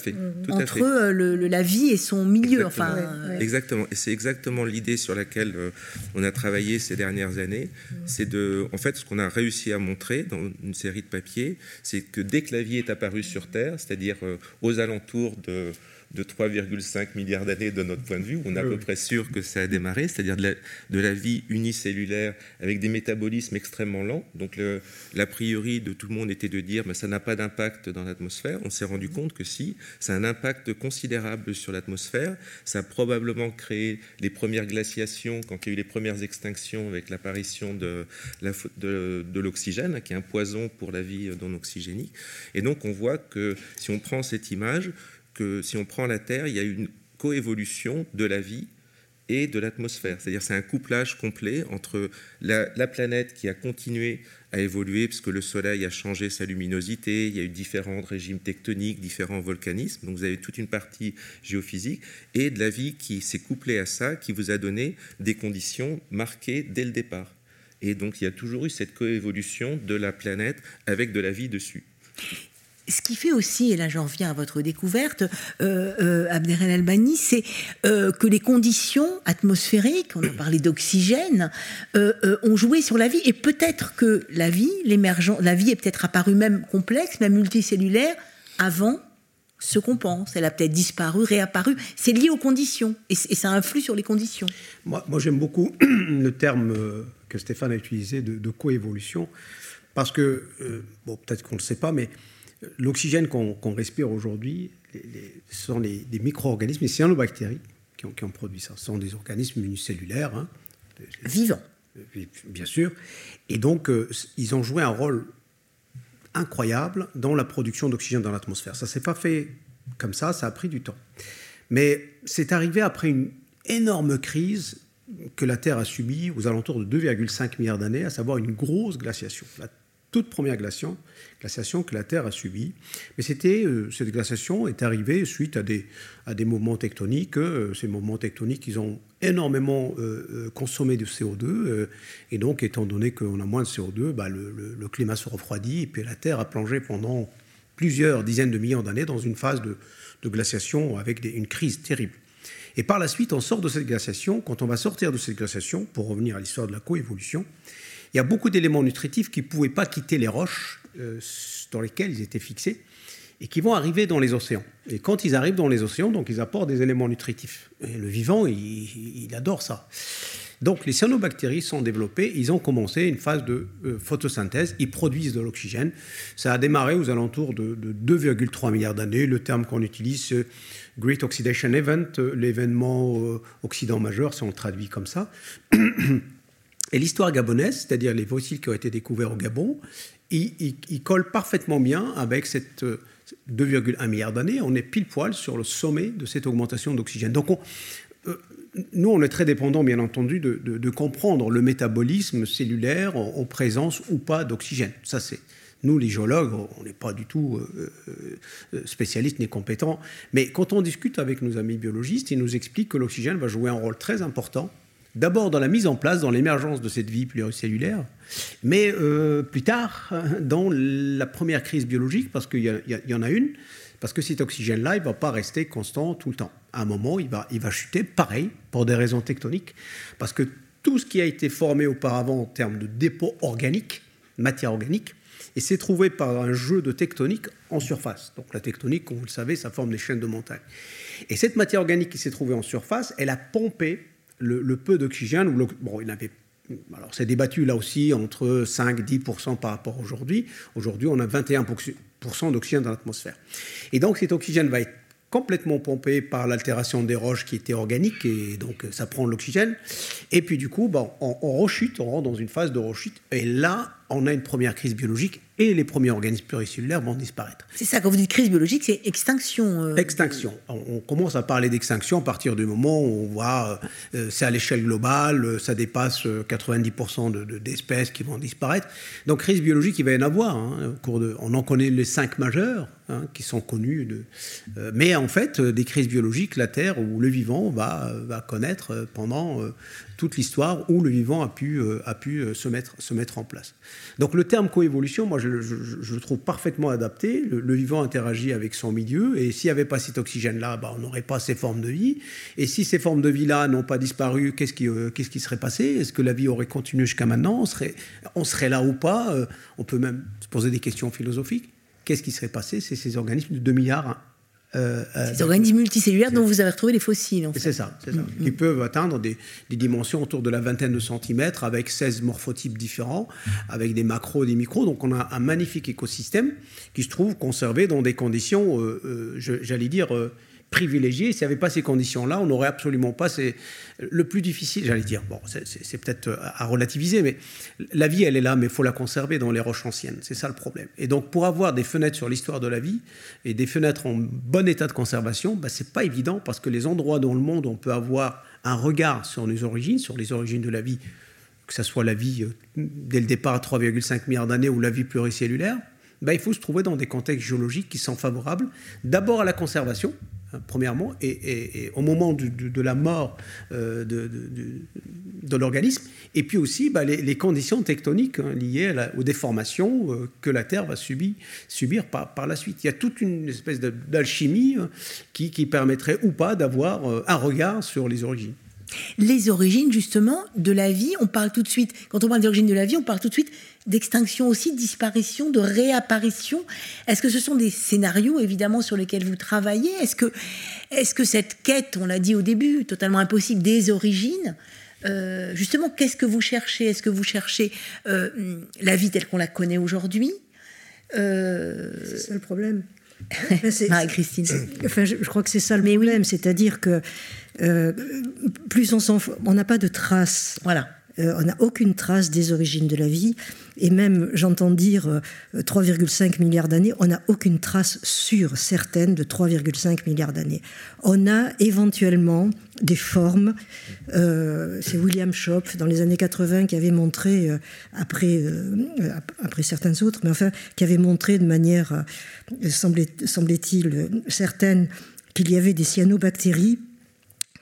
entre euh, le, la vie et son milieu. Exactement. Enfin, exactement. Et c'est exactement l'idée sur laquelle euh, on a travaillé ces dernières années. C'est de, en fait, ce qu'on a réussi à montrer dans une série de papiers, c'est que dès que la vie est apparue sur Terre, c'est-à-dire euh, aux alentours de de 3,5 milliards d'années de notre point de vue, on est à peu près sûr que ça a démarré, c'est-à-dire de, la, vie unicellulaire avec des métabolismes extrêmement lents. Donc l'a priori de tout le monde était de dire mais ça n'a pas d'impact dans l'atmosphère. On s'est rendu compte que si, ça a un impact considérable sur l'atmosphère. Ça a probablement créé les premières glaciations quand il y a eu les premières extinctions avec l'apparition de, de l'oxygène, qui est un poison pour la vie non oxygénique. Et donc on voit que si on prend cette image, si on prend la Terre, il y a une coévolution de la vie et de l'atmosphère. C'est-à-dire c'est un couplage complet entre la, planète qui a continué à évoluer puisque le Soleil a changé sa luminosité, il y a eu différents régimes tectoniques, différents volcanismes, donc vous avez toute une partie géophysique, et de la vie qui s'est couplée à ça, qui vous a donné des conditions marquées dès le départ. Et donc il y a toujours eu cette coévolution de la planète avec de la vie dessus ce qui fait aussi, et là j'en reviens à votre découverte, euh, euh Albani, c'est euh, que les conditions atmosphériques, on a parlé d'oxygène, euh, ont joué sur la vie, et peut-être que la vie, l'émergence, la vie est peut-être apparue même complexe, même multicellulaire, avant ce qu'on pense. Elle a peut-être disparu, réapparu. C'est lié aux conditions, et, ça influe sur les conditions. Moi, moi j'aime beaucoup le terme que Stéphane a utilisé de, de coévolution, parce que, bon, peut-être qu'on ne le sait pas, mais L'oxygène qu'on respire aujourd'hui, ce sont des micro-organismes, les cyanobactéries qui ont, qui ont, produit ça. Ce sont des organismes unicellulaires. Hein, Vivants. Bien sûr. Et donc, euh, ils ont joué un rôle incroyable dans la production d'oxygène dans l'atmosphère. Ça ne s'est pas fait comme ça, ça a pris du temps. Mais c'est arrivé après une énorme crise que la Terre a subie aux alentours de 2,5 milliards d'années, à savoir une grosse glaciation. La toute première glaciation, glaciation que la Terre a subie. Mais c'était, euh, cette glaciation est arrivée suite à des, à des mouvements tectoniques. Euh, ces mouvements tectoniques, ils ont énormément euh, consommé de CO2. et donc, étant donné qu'on a moins de CO2, bah, le, climat se refroidit. Et puis la Terre a plongé pendant plusieurs dizaines de millions d'années dans une phase de, de glaciation avec une crise terrible. Et par la suite, on sort de cette glaciation. Quand on va sortir de cette glaciation, pour revenir à l'histoire de la coévolution, il y a beaucoup d'éléments nutritifs qui ne pouvaient pas quitter les roches euh, dans lesquelles ils étaient fixés et qui vont arriver dans les océans. Et quand ils arrivent dans les océans, donc ils apportent des éléments nutritifs. Le vivant, il, adore ça. Donc les cyanobactéries sont développées, ils ont commencé une phase de euh, photosynthèse, ils produisent de l'oxygène. Ça a démarré aux alentours de, 2,3 milliards d'années. Le terme qu'on utilise, c'est Great Oxidation Event, euh, l'événement oxydant majeur, si on le traduit comme ça. Et l'histoire gabonaise, c'est-à-dire les fossiles qui ont été découverts au Gabon, ils, collent parfaitement bien avec cette 2,1 euh, milliards d'années. On est pile poil sur le sommet de cette augmentation d'oxygène. Donc, euh, nous, on est très dépendants, bien entendu, de, comprendre le métabolisme cellulaire en, présence ou pas d'oxygène. Ça, c'est nous, les géologues, on n'est pas du tout euh, spécialistes ni compétents. Mais quand on discute avec nos amis biologistes, ils nous expliquent que l'oxygène va jouer un rôle très important D'abord dans la mise en place, dans l'émergence de cette vie pluricellulaire, mais euh, plus tard dans la première crise biologique, parce qu'il y, en a une, parce que cet oxygène-là, il ne va pas rester constant tout le temps. À un moment, il va, il va chuter, pareil, pour des raisons tectoniques, parce que tout ce qui a été formé auparavant en termes de dépôt organique, matière organique, et s'est trouvé par un jeu de tectonique en surface. Donc la tectonique, comme vous le savez, ça forme des chaînes de montagnes. Et cette matière organique qui s'est trouvée en surface, elle a pompé le, peu d'oxygène, bon, il avait alors c'est débattu là aussi entre 5-10% par rapport à aujourd'hui. Aujourd'hui, on a 21% d'oxygène dans l'atmosphère. Et donc cet oxygène va être complètement pompé par l'altération des roches qui étaient organiques, et donc ça prend l'oxygène. Et puis du coup, bon, on, on rechute, on rentre dans une phase de rechute, et là, on a une première crise biologique et les premiers organismes pluricellulaires vont disparaître. C'est ça, quand vous dites crise biologique, c'est extinction. Euh, extinction. On, commence à parler d'extinction à partir du moment où on voit, euh, c'est à l'échelle globale, euh, ça dépasse 90% d'espèces qui vont disparaître. Donc crise biologique, il va y en avoir. Hein, au cours de, on en connaît les cinq majeures hein, qui sont connues. De, mais en fait, des crises biologiques, la Terre ou le vivant va, va connaître pendant toute l'histoire où le vivant a pu, euh, a pu euh, se, mettre, se mettre en place. Donc le terme coévolution, moi je, le trouve parfaitement adapté. Le, vivant interagit avec son milieu et s'il n'y avait pas cet oxygène-là, bah, on n'aurait pas ces formes de vie. Et si ces formes de vie-là n'ont pas disparu, qu'est-ce qui, euh, qu'est-ce qui serait passé? Est-ce que la vie aurait continué jusqu'à maintenant? On serait, on serait là ou pas? On peut même se poser des questions philosophiques. Qu'est-ce qui serait passé? C'est ces organismes de 2 milliards euh, euh, Ces organismes multicellulaires dont vous avez retrouvé les fossiles. En C'est ça, c'est ça. Mm, Ils mm. peuvent atteindre des, dimensions autour de la vingtaine de centimètres avec 16 morphotypes différents, avec des macros et des micros. Donc on a un magnifique écosystème qui se trouve conservé dans des conditions, euh, j'allais dire, privilégié. S'il n'y avait pas ces conditions-là, on n'aurait absolument pas. C'est le plus difficile, j'allais dire. Bon, c'est peut-être euh, à relativiser, mais la vie, elle est là, mais il faut la conserver dans les roches anciennes. C'est ça le problème. Et donc, pour avoir des fenêtres sur l'histoire de la vie et des fenêtres en bon état de conservation, bah, c'est pas évident parce que les endroits dans le monde où on peut avoir un regard sur les origines, sur les origines de la vie, que ce soit la vie euh, dès le départ à 3,5 milliards d'années ou la vie pluricellulaire, bah, il faut se trouver dans des contextes géologiques qui sont favorables d'abord à la conservation, premièrement, et, au moment de, la mort euh, de, l'organisme, et puis aussi bah, les, conditions tectoniques hein, liées aux déformations euh, que la Terre va subir, par, la suite. Il y a toute une espèce d'alchimie hein, qui, qui, permettrait ou pas d'avoir euh, un regard sur les origines. Les origines, justement, de la vie, on parle tout de suite, quand on parle d'origine de la vie, on parle tout de suite d'extinction aussi, de disparition, de réapparition. Est-ce que ce sont des scénarios, évidemment, sur lesquels vous travaillez? Est-ce que, est que cette quête, on l'a dit au début, totalement impossible, des origines, euh, justement, qu'est-ce que vous cherchez? Est-ce que vous cherchez euh, la vie telle qu'on la connaît aujourd'hui? Euh, C'est ça le problème. Marie-Christine. Enfin, je, crois que c'est ça le problème, c'est-à-dire que plus on s'en, on n'a pas de traces. Voilà. Euh, on n'a aucune trace des origines de la vie. Et même, j'entends dire 3,5 euh, milliards d'années, on n'a aucune trace sûre, certaine, de 3,5 milliards d'années. On a éventuellement des formes. Euh, c'est William Schopp, dans les années 80, qui avait montré, après, après certains autres, mais enfin, qui avait montré de manière, semblait-il, certaine, qu'il y avait des cyanobactéries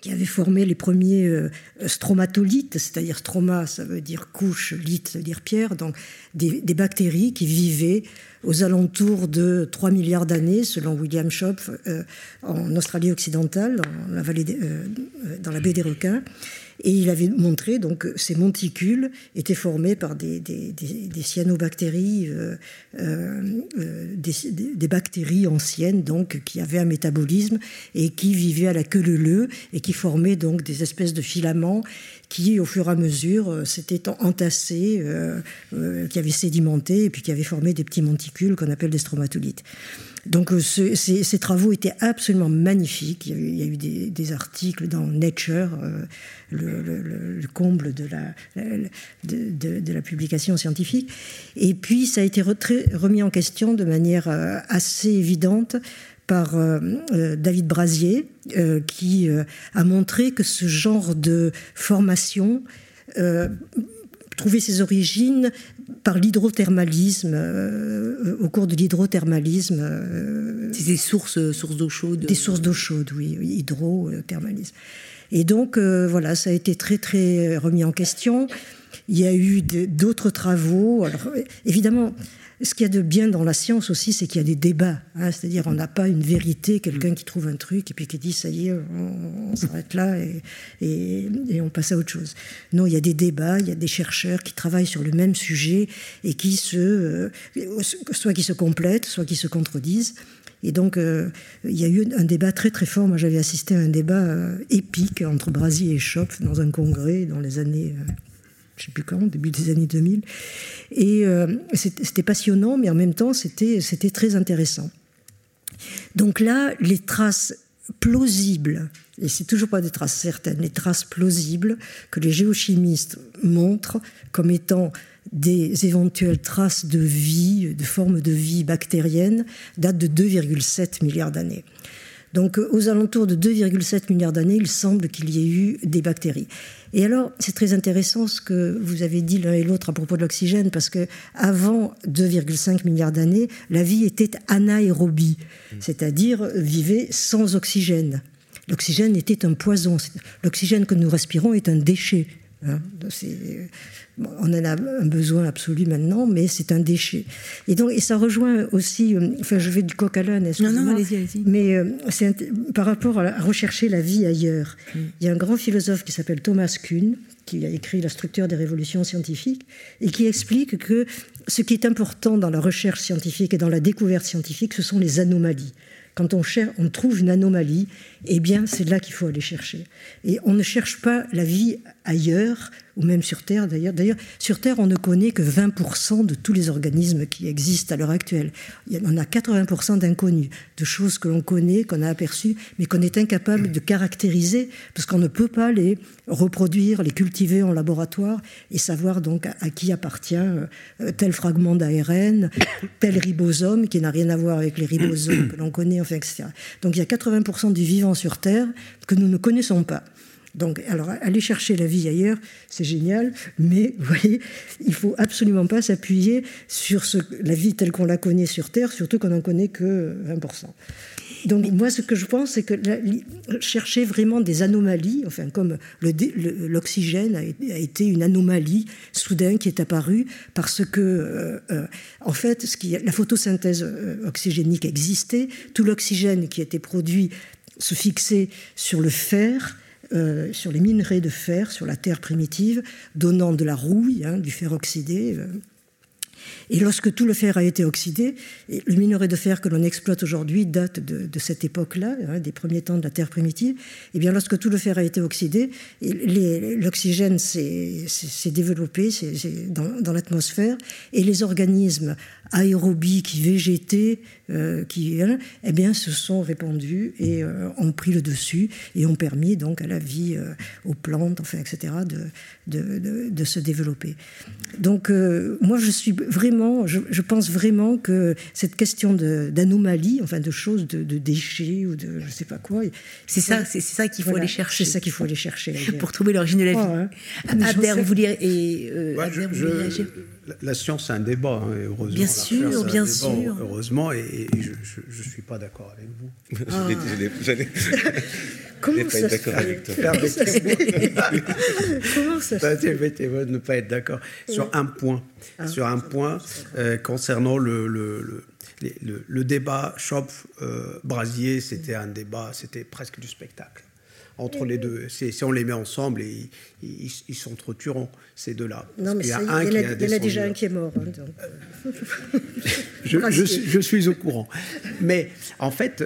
qui avait formé les premiers euh, stromatolithes, c'est-à-dire stroma, ça veut dire couche, lith, ça veut dire pierre, donc des, bactéries qui vivaient aux alentours de 3 milliards d'années, selon William Schopf, euh, en Australie occidentale, dans vallée euh, dans la baie des requins. Et il avait montré donc ces monticules étaient formés par des, des, des, cyanobactéries, euh, euh, euh des, bactéries anciennes donc qui avaient un métabolisme et qui vivaient à la queue leu et qui formaient donc des espèces de filaments qui, au fur et à mesure, euh, s'étaient entassés, euh, qui avaient sédimenté et puis qui avaient formé des petits monticules qu'on appelle des stromatolites. Donc euh, ces, travaux étaient absolument magnifiques. Il y a eu, des, articles dans Nature, euh, le, comble de la, publication scientifique. Et puis ça a été remis en question de manière euh, assez évidente par David Brasier, qui a montré que ce genre de formation trouvait ses origines par l'hydrothermalisme, euh, au cours de l'hydrothermalisme. Euh, des sources, sources d'eau chaude. Des sources d'eau chaude, oui, hydro-thermalisme. Et donc, voilà, ça a été très, très remis en question. Il y a eu d'autres travaux. Alors, évidemment, ce qu'il y a de bien dans la science aussi, c'est qu'il y a des débats. Hein. C'est-à-dire, on n'a pas une vérité, quelqu'un qui trouve un truc et puis qui dit ça y est, on, s'arrête là et, on passe à autre chose. Non, il y a des débats, il y a des chercheurs qui travaillent sur le même sujet et qui se, euh, soit qui se complètent, soit qui se contredisent. Et donc, euh, il y a eu un débat très très fort. Moi, j'avais assisté à un débat euh, épique entre Brasier et Schopf dans un congrès dans les années je ne sais plus quand, début des années 2000. Et euh, c'était passionnant, mais en même temps, c'était très intéressant. Donc là, les traces plausibles, et c'est toujours pas des traces certaines, les traces plausibles que les géochimistes montrent comme étant des éventuelles traces de vie, de formes de vie bactérienne, datent de 2,7 milliards d'années. Donc aux alentours de 2,7 milliards d'années, il semble qu'il y ait eu des bactéries. Et alors, c'est très intéressant ce que vous avez dit l'un et l'autre à propos de l'oxygène, parce que avant 2,5 milliards d'années, la vie était anaérobie, c'est-à-dire vivait sans oxygène. L'oxygène était un poison. L'oxygène que nous respirons est un déchet. Hein. on en a un besoin absolu maintenant, mais c'est un déchet. Et donc, et ça rejoint aussi, euh, enfin, je vais du coq à l'âne, non, non, allez-y, allez-y. Mais euh, c'est par rapport à, rechercher la vie ailleurs. Mm. Il y a un grand philosophe qui s'appelle Thomas Kuhn, qui a écrit La structure des révolutions scientifiques, et qui explique que ce qui est important dans la recherche scientifique et dans la découverte scientifique, ce sont les anomalies. Quand on, cherche, on trouve une anomalie, eh bien, c'est là qu'il faut aller chercher. Et on ne cherche pas la vie ailleurs, ou même sur Terre d'ailleurs. Sur Terre, on ne connaît que 20% de tous les organismes qui existent à l'heure actuelle. On a 80% d'inconnus, de choses que l'on connaît, qu'on a aperçues, mais qu'on est incapable de caractériser, parce qu'on ne peut pas les reproduire, les cultiver en laboratoire, et savoir donc à, qui appartient euh, tel fragment d'ARN, tel ribosome, qui n'a rien à voir avec les ribosomes que l'on connaît, enfin, etc. Donc il y a 80% du vivant sur Terre que nous ne connaissons pas. Donc, alors, aller chercher la vie ailleurs, c'est génial, mais vous voyez, il faut absolument pas s'appuyer sur ce, la vie telle qu'on la connaît sur Terre, surtout qu'on n'en connaît que 20%. Donc, moi, ce que je pense, c'est que chercher vraiment des anomalies, enfin, comme l'oxygène a, été une anomalie soudain qui est apparue parce que, euh, euh, en fait, ce qui, la photosynthèse euh, oxygénique existait, tout l'oxygène qui était produit se fixait sur le fer, euh, sur les minerais de fer sur la terre primitive, donnant de la rouille, hein, du fer oxydé. Euh. Et lorsque tout le fer a été oxydé, le minerai de fer que l'on exploite aujourd'hui date de, cette époque-là, hein, des premiers temps de la Terre primitive. Et eh bien, lorsque tout le fer a été oxydé, l'oxygène s'est développé dans l'atmosphère et les organismes aérobies qui végétaient, euh, qui eh bien, se sont répandus et euh, ont pris le dessus et ont permis donc à la vie, euh, aux plantes, enfin, etc., de, de, de, se développer. Donc, moi, je suis vraiment, je, pense vraiment que cette question d'anomalie, enfin, de choses, de, déchets ou de je sais pas quoi, c'est ça, c'est ça qu'il faut aller chercher. C'est ça qu'il faut aller chercher pour trouver l'origine de la vie. hein. vous voulez et la, science, c'est un débat, hein, heureusement. Bien sûr, bien sûr. Heureusement, et, je ne suis pas d'accord avec vous. Comment pas être d'accord avec toi. Comment ça se ne pas être d'accord sur un point. Ah. Sur un point euh, concernant le, le, le, le débat Chopf-Brasier, euh, c'était un débat, c'était presque du spectacle entre les deux. Si on les met ensemble, ils, ils, sont trop tuerants, ces deux-là. Non, mais il y, a, un il y, en a déjà un qui est mort. Hein, je, suis au courant. Mais en fait,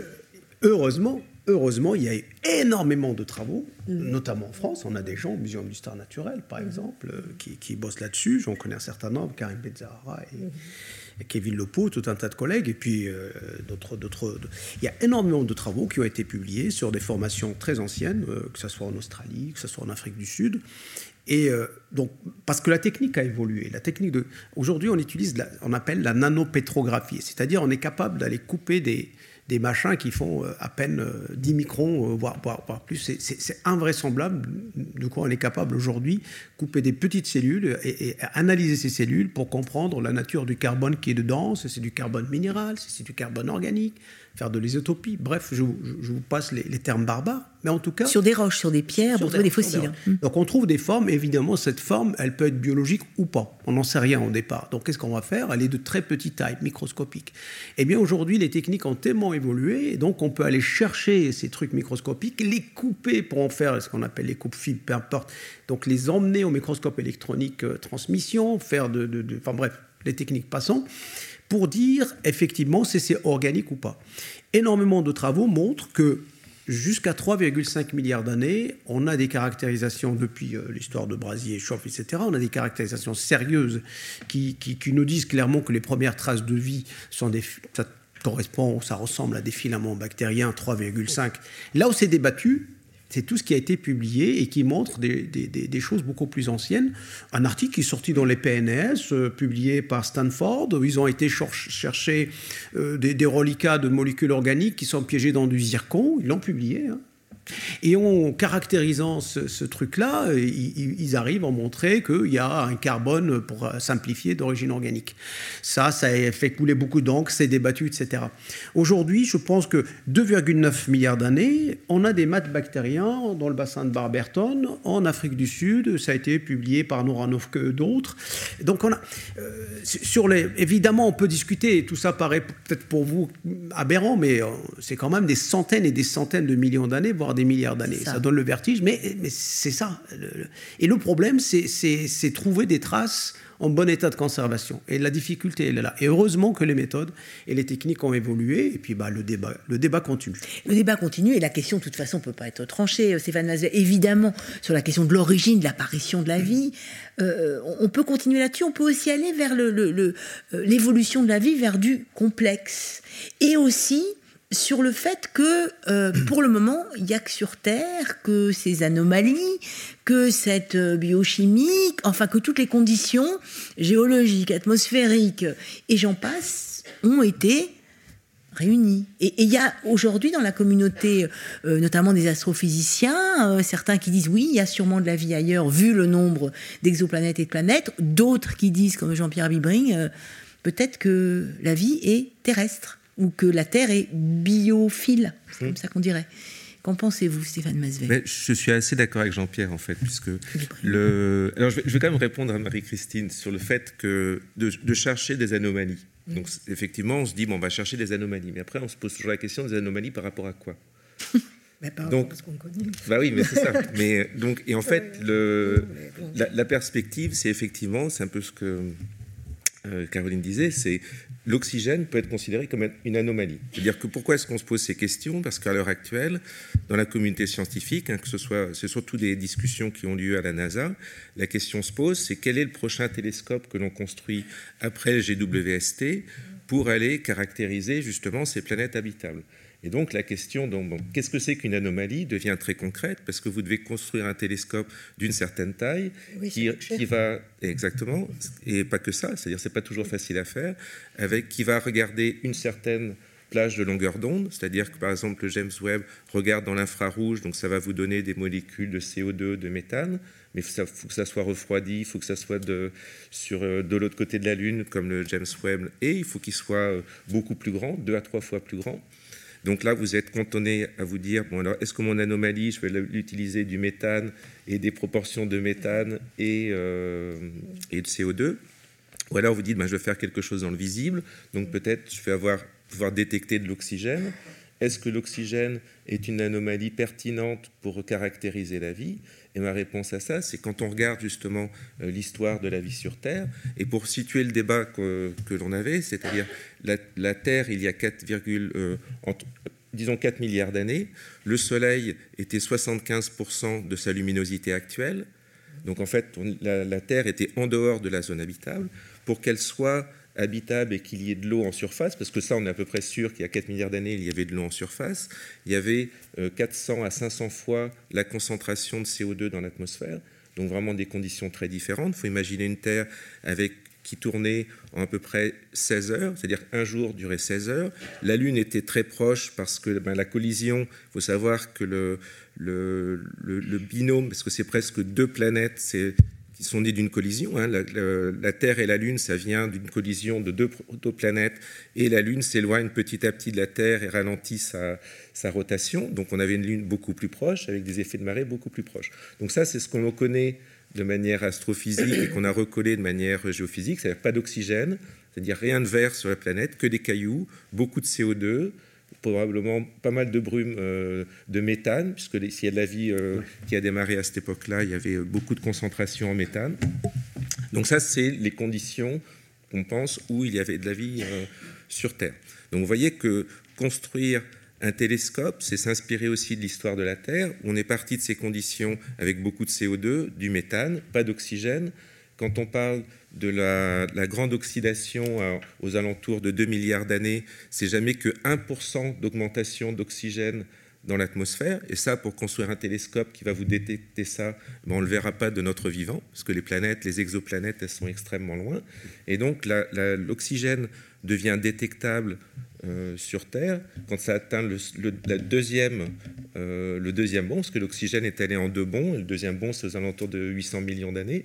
heureusement, heureusement, il y a eu énormément de travaux, mm. notamment en France. On a des gens au Muséum d'histoire naturelle, par mm. exemple, euh, qui, qui bossent là-dessus. J'en connais un certain nombre, Karim Bezzahara et. Kevin Lepeau, tout un tas de collègues, et puis euh, d'autres. Il y a énormément de travaux qui ont été publiés sur des formations très anciennes, euh, que ce soit en Australie, que ce soit en Afrique du Sud. Et euh, donc, parce que la technique a évolué. La technique de. Aujourd'hui, on utilise, on appelle la nanopétrographie, c'est-à-dire on est capable d'aller couper des, des machins qui font à peine 10 microns, voire, plus. C'est invraisemblable de quoi on est capable aujourd'hui couper des petites cellules et, et, analyser ces cellules pour comprendre la nature du carbone qui est dedans, si c'est du carbone minéral, si c'est du carbone organique, faire de l'isotopie. Bref, je, vous passe les, termes barbares, mais en tout cas... Sur des roches, sur des pierres, sur des, fossiles. Hein. Donc on trouve des formes, évidemment, cette forme, elle peut être biologique ou pas. On n'en sait rien au départ. Donc qu'est-ce qu'on va faire? Elle est de très petite taille, microscopique. Eh bien aujourd'hui, les techniques ont tellement évolué, et donc on peut aller chercher ces trucs microscopiques, les couper pour en faire ce qu'on appelle les coupes fibres, peu importe. Donc les emmener au microscope électronique euh, transmission, faire de, de... Enfin bref, les techniques passant pour dire effectivement si c'est organique ou pas. Énormément de travaux montrent que jusqu'à 3,5 milliards d'années, on a des caractérisations depuis euh, l'histoire de Brasier, Chauffe, etc. On a des caractérisations sérieuses qui, qui, nous disent clairement que les premières traces de vie sont des, ça correspond, ça ressemble à des filaments bactériens 3,5. Là où c'est débattu, c'est tout ce qui a été publié et qui montre des, choses beaucoup plus anciennes. Un article qui est sorti dans les PNS, euh, publié par Stanford, où ils ont été chercher euh, des, reliquats de molécules organiques qui sont piégés dans du zircon. Ils l'ont publié. Hein. Et en caractérisant ce, truc-là, ils, arrivent à montrer qu'il y a un carbone, pour simplifier, d'origine organique. Ça, ça a fait couler beaucoup d'encre, c'est débattu, etc. Aujourd'hui, je pense que 2,9 milliards d'années, on a des maths bactériens dans le bassin de Barberton, en Afrique du Sud. Ça a été publié par Noranov que d'autres. Donc, on a, euh, sur les, évidemment, on peut discuter, tout ça paraît peut-être pour vous aberrant, mais euh, c'est quand même des centaines et des centaines de millions d'années, voire des milliards d'années. Ça. donne le vertige, mais, mais c'est ça. Et le problème, c'est trouver des traces en bon état de conservation. Et la difficulté, elle est là. Et heureusement que les méthodes et les techniques ont évolué, et puis bah, le, débat, le débat continue. Le débat continue, et la question, de toute façon, ne peut pas être tranchée, euh, Stéphane Mazet. Évidemment, sur la question de l'origine, de l'apparition de la vie, euh, on peut continuer là-dessus. On peut aussi aller vers euh, l'évolution le, de la vie, vers du complexe. Et aussi sur le fait que euh, pour le moment, il n'y a que sur Terre que ces anomalies, que cette euh, biochimique, enfin que toutes les conditions géologiques, atmosphériques et j'en passe ont été réunies. Et il y a aujourd'hui dans la communauté, euh, notamment des astrophysiciens, certains qui disent oui, il y a sûrement de la vie ailleurs, vu le nombre d'exoplanètes et de planètes, d'autres qui disent, comme Jean-Pierre Vibring, peut-être que la vie est terrestre ou que la Terre est biophile, c'est comme hmm. ça qu'on dirait. Qu'en pensez-vous, Stéphane Masvet Je suis assez d'accord avec Jean-Pierre, en fait, puisque le... Alors, je vais, quand même répondre à Marie-Christine sur le fait que de, chercher des anomalies. Hmm. Donc, effectivement, on se dit, bon, on va chercher des anomalies. Mais après, on se pose toujours la question des anomalies par rapport à quoi? Mais par donc, à ce qu'on connaît. Bah oui, mais c'est ça. Mais, donc, et en fait, le, la, la perspective, c'est effectivement, c'est un peu ce que euh, Caroline disait, c'est l'oxygène peut être considéré comme une anomalie. C'est-à-dire que pourquoi est-ce qu'on se pose ces questions? Parce qu'à l'heure actuelle, dans la communauté scientifique, hein, que ce soit, c'est surtout des discussions qui ont lieu à la NASA, la question se pose, c'est quel est le prochain télescope que l'on construit après le GWST pour aller caractériser justement ces planètes habitables? Et donc la question, donc, qu'est-ce que c'est qu'une anomalie, devient très concrète parce que vous devez construire un télescope d'une certaine taille qui, va exactement et pas que ça, c'est-à-dire c'est pas toujours facile à faire, avec qui va regarder une certaine plage de longueur d'onde, c'est-à-dire que par exemple le James Webb regarde dans l'infrarouge, donc ça va vous donner des molécules de CO2, de méthane, mais il faut que ça soit refroidi, il faut que ça soit de, sur, euh, de l'autre côté de la Lune comme le James Webb, et il faut qu'il soit euh, beaucoup plus grand, deux à trois fois plus grand. Donc là, vous êtes cantonné à vous dire, bon alors, est-ce que mon anomalie, je vais l'utiliser du méthane et des proportions de méthane et, euh, de CO2 Ou alors vous dites, ben, je vais faire quelque chose dans le visible, donc peut-être je vais avoir, pouvoir détecter de l'oxygène. Est-ce que l'oxygène est une anomalie pertinente pour caractériser la vie? Et ma réponse à ça, c'est quand on regarde justement euh, l'histoire de la vie sur Terre, et pour situer le débat que, l'on avait, c'est-à-dire la, Terre, il y a 4, euh, disons 4 milliards d'années, le Soleil était 75% de sa luminosité actuelle, donc en fait, la Terre était en dehors de la zone habitable. Pour qu'elle soit habitable et qu'il y ait de l'eau en surface, parce que ça, on est à peu près sûr qu'il y a 4 milliards d'années, il y avait de l'eau en surface, il y avait 400 euh, à 500 fois la concentration de CO2 dans l'atmosphère, donc vraiment des conditions très différentes. Il faut imaginer une Terre avec qui tournait en à peu près 16 heures, c'est-à-dire un jour durait 16 heures. La Lune était très proche parce que ben, la collision, il faut savoir que le, le, le, binôme, parce que c'est presque deux planètes, qui sont nées d'une collision. Hein. La, Terre et la Lune, ça vient d'une collision de deux, deux, planètes, et la Lune s'éloigne petit à petit de la Terre et ralentit sa, sa, rotation. Donc on avait une Lune beaucoup plus proche, avec des effets de marée beaucoup plus proches. Donc ça, c'est ce qu'on connaît de manière astrophysique et qu'on a recollé de manière géophysique, c'est-à-dire pas d'oxygène, c'est-à-dire rien de vert sur la planète, que des cailloux, beaucoup de CO2, probablement pas mal de brume euh, de méthane, puisque s'il y a de la vie euh, qui a démarré à cette époque-là, il y avait beaucoup de concentration en méthane. Donc ça, c'est les conditions qu'on pense où il y avait de la vie euh, sur Terre. Donc vous voyez que construire un télescope, c'est s'inspirer aussi de l'histoire de la Terre. On est parti de ces conditions avec beaucoup de CO2, du méthane, pas d'oxygène. Quand on parle de la, grande oxydation euh, aux alentours de 2 milliards d'années, c'est jamais que 1% d'augmentation d'oxygène dans l'atmosphère. Et ça, pour construire un télescope qui va vous détecter ça, ben on ne le verra pas de notre vivant, parce que les planètes, les exoplanètes, elles sont extrêmement loin. Et donc l'oxygène devient détectable euh, sur Terre quand ça atteint le, la deuxième, euh, le deuxième bond, parce que l'oxygène est allé en deux bonds, et le deuxième bond, c'est aux alentours de 800 millions d'années.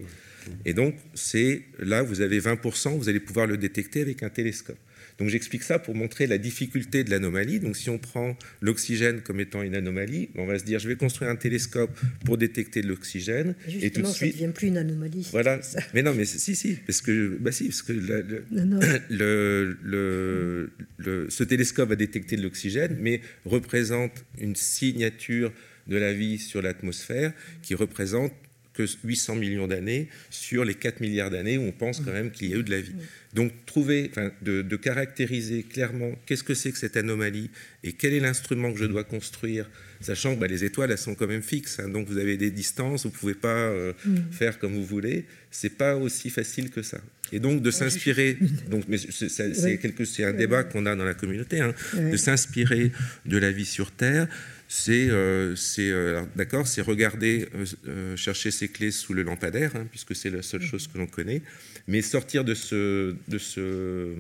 Et donc, c'est là, vous avez 20%, vous allez pouvoir le détecter avec un télescope. Donc j'explique ça pour montrer la difficulté de l'anomalie. Donc si on prend l'oxygène comme étant une anomalie, on va se dire je vais construire un télescope pour détecter de l'oxygène et tout de suite ça devient plus une anomalie. Voilà. Mais non, mais si si parce que bah si parce que le, le, le, ce télescope va détecter de l'oxygène, mais représente une signature de la vie sur l'atmosphère qui représente que 800 millions d'années sur les 4 milliards d'années où on pense quand même qu'il y a eu de la vie. Donc trouver, de, caractériser clairement qu'est-ce que c'est que cette anomalie et quel est l'instrument que je dois construire, sachant que bah, les étoiles elles sont quand même fixes, hein. donc vous avez des distances, vous pouvez pas euh, mm. faire comme vous voulez. C'est pas aussi facile que ça. Et donc de s'inspirer, donc mais c'est un débat qu'on a dans la communauté, hein, de s'inspirer de la vie sur Terre c'est euh, euh, d'accord, c'est regarder, euh, chercher ses clés sous le lampadaire, hein, puisque c'est la seule chose que l'on connaît, mais sortir de ce, de ce,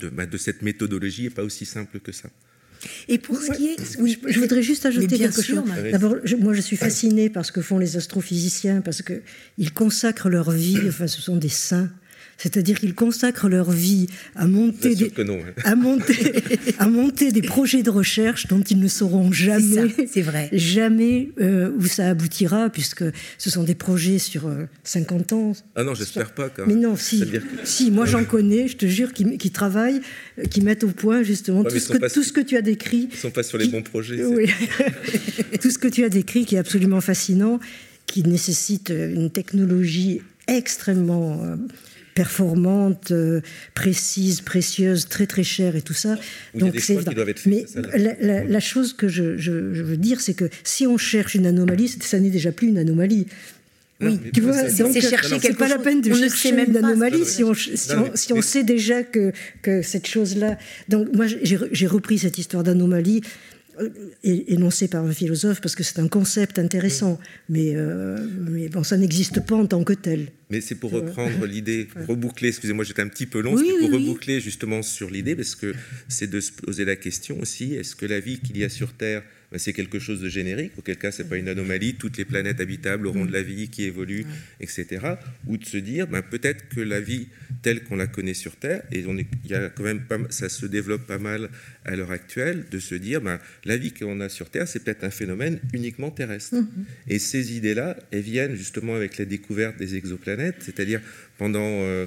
de, bah, de cette méthodologie n'est pas aussi simple que ça. Et pour ce qui est, oui, je voudrais juste ajouter quelque chose. D'abord, moi, je suis fascinée par ce que font les astrophysiciens parce que ils consacrent leur vie. Enfin, ce sont des saints c'est-à-dire qu'ils consacrent leur vie à monter, des, hein. à, monter, à monter des projets de recherche dont ils ne sauront jamais, c'est vrai, jamais euh, où ça aboutira, puisque ce sont des projets sur 50 euh, ans. Ah non, j'espère pas. Quand Mais non, si, si moi j'en connais, je te jure, qui, qui travaillent, euh, qui mettent au point justement tout, ce que, tout ce que tu as décrit. Ils sont pas sur les bons projets. Oui. tout ce que tu as décrit qui est absolument fascinant, qui nécessite une technologie extrêmement performante, euh, précise, précieuse, très très chère et tout ça. Donc c'est Mais la, chose que je, veux dire, c'est que si on cherche une anomalie, ça n'est déjà plus une anomalie. Oui, tu vois, c'est chercher quelque pas la peine de chercher même une anomalie si on, si on, sait déjà que, que cette chose-là. Donc moi, j'ai repris cette histoire d'anomalie énoncé par un philosophe parce que c'est un concept intéressant, mais, euh, mais bon, ça n'existe pas en tant que tel. Mais c'est pour reprendre l'idée, reboucler, excusez-moi, j'étais un petit peu long, c'est pour reboucler justement sur l'idée, parce que c'est de se poser la question aussi, est-ce que la vie qu'il y a sur Terre ben, c'est quelque chose de générique, auquel cas c'est pas une anomalie, toutes les planètes habitables auront de la vie qui évolue, etc. Ou de se dire, ben, peut-être que la vie telle qu'on la connaît sur Terre, et on est, y a quand même pas, ça se développe pas mal à l'heure actuelle, de se dire, ben, la vie qu'on a sur Terre, c'est peut-être un phénomène uniquement terrestre. Mm-hmm. Et ces idées-là, elles viennent justement avec la découverte des exoplanètes, c'est-à-dire pendant, euh,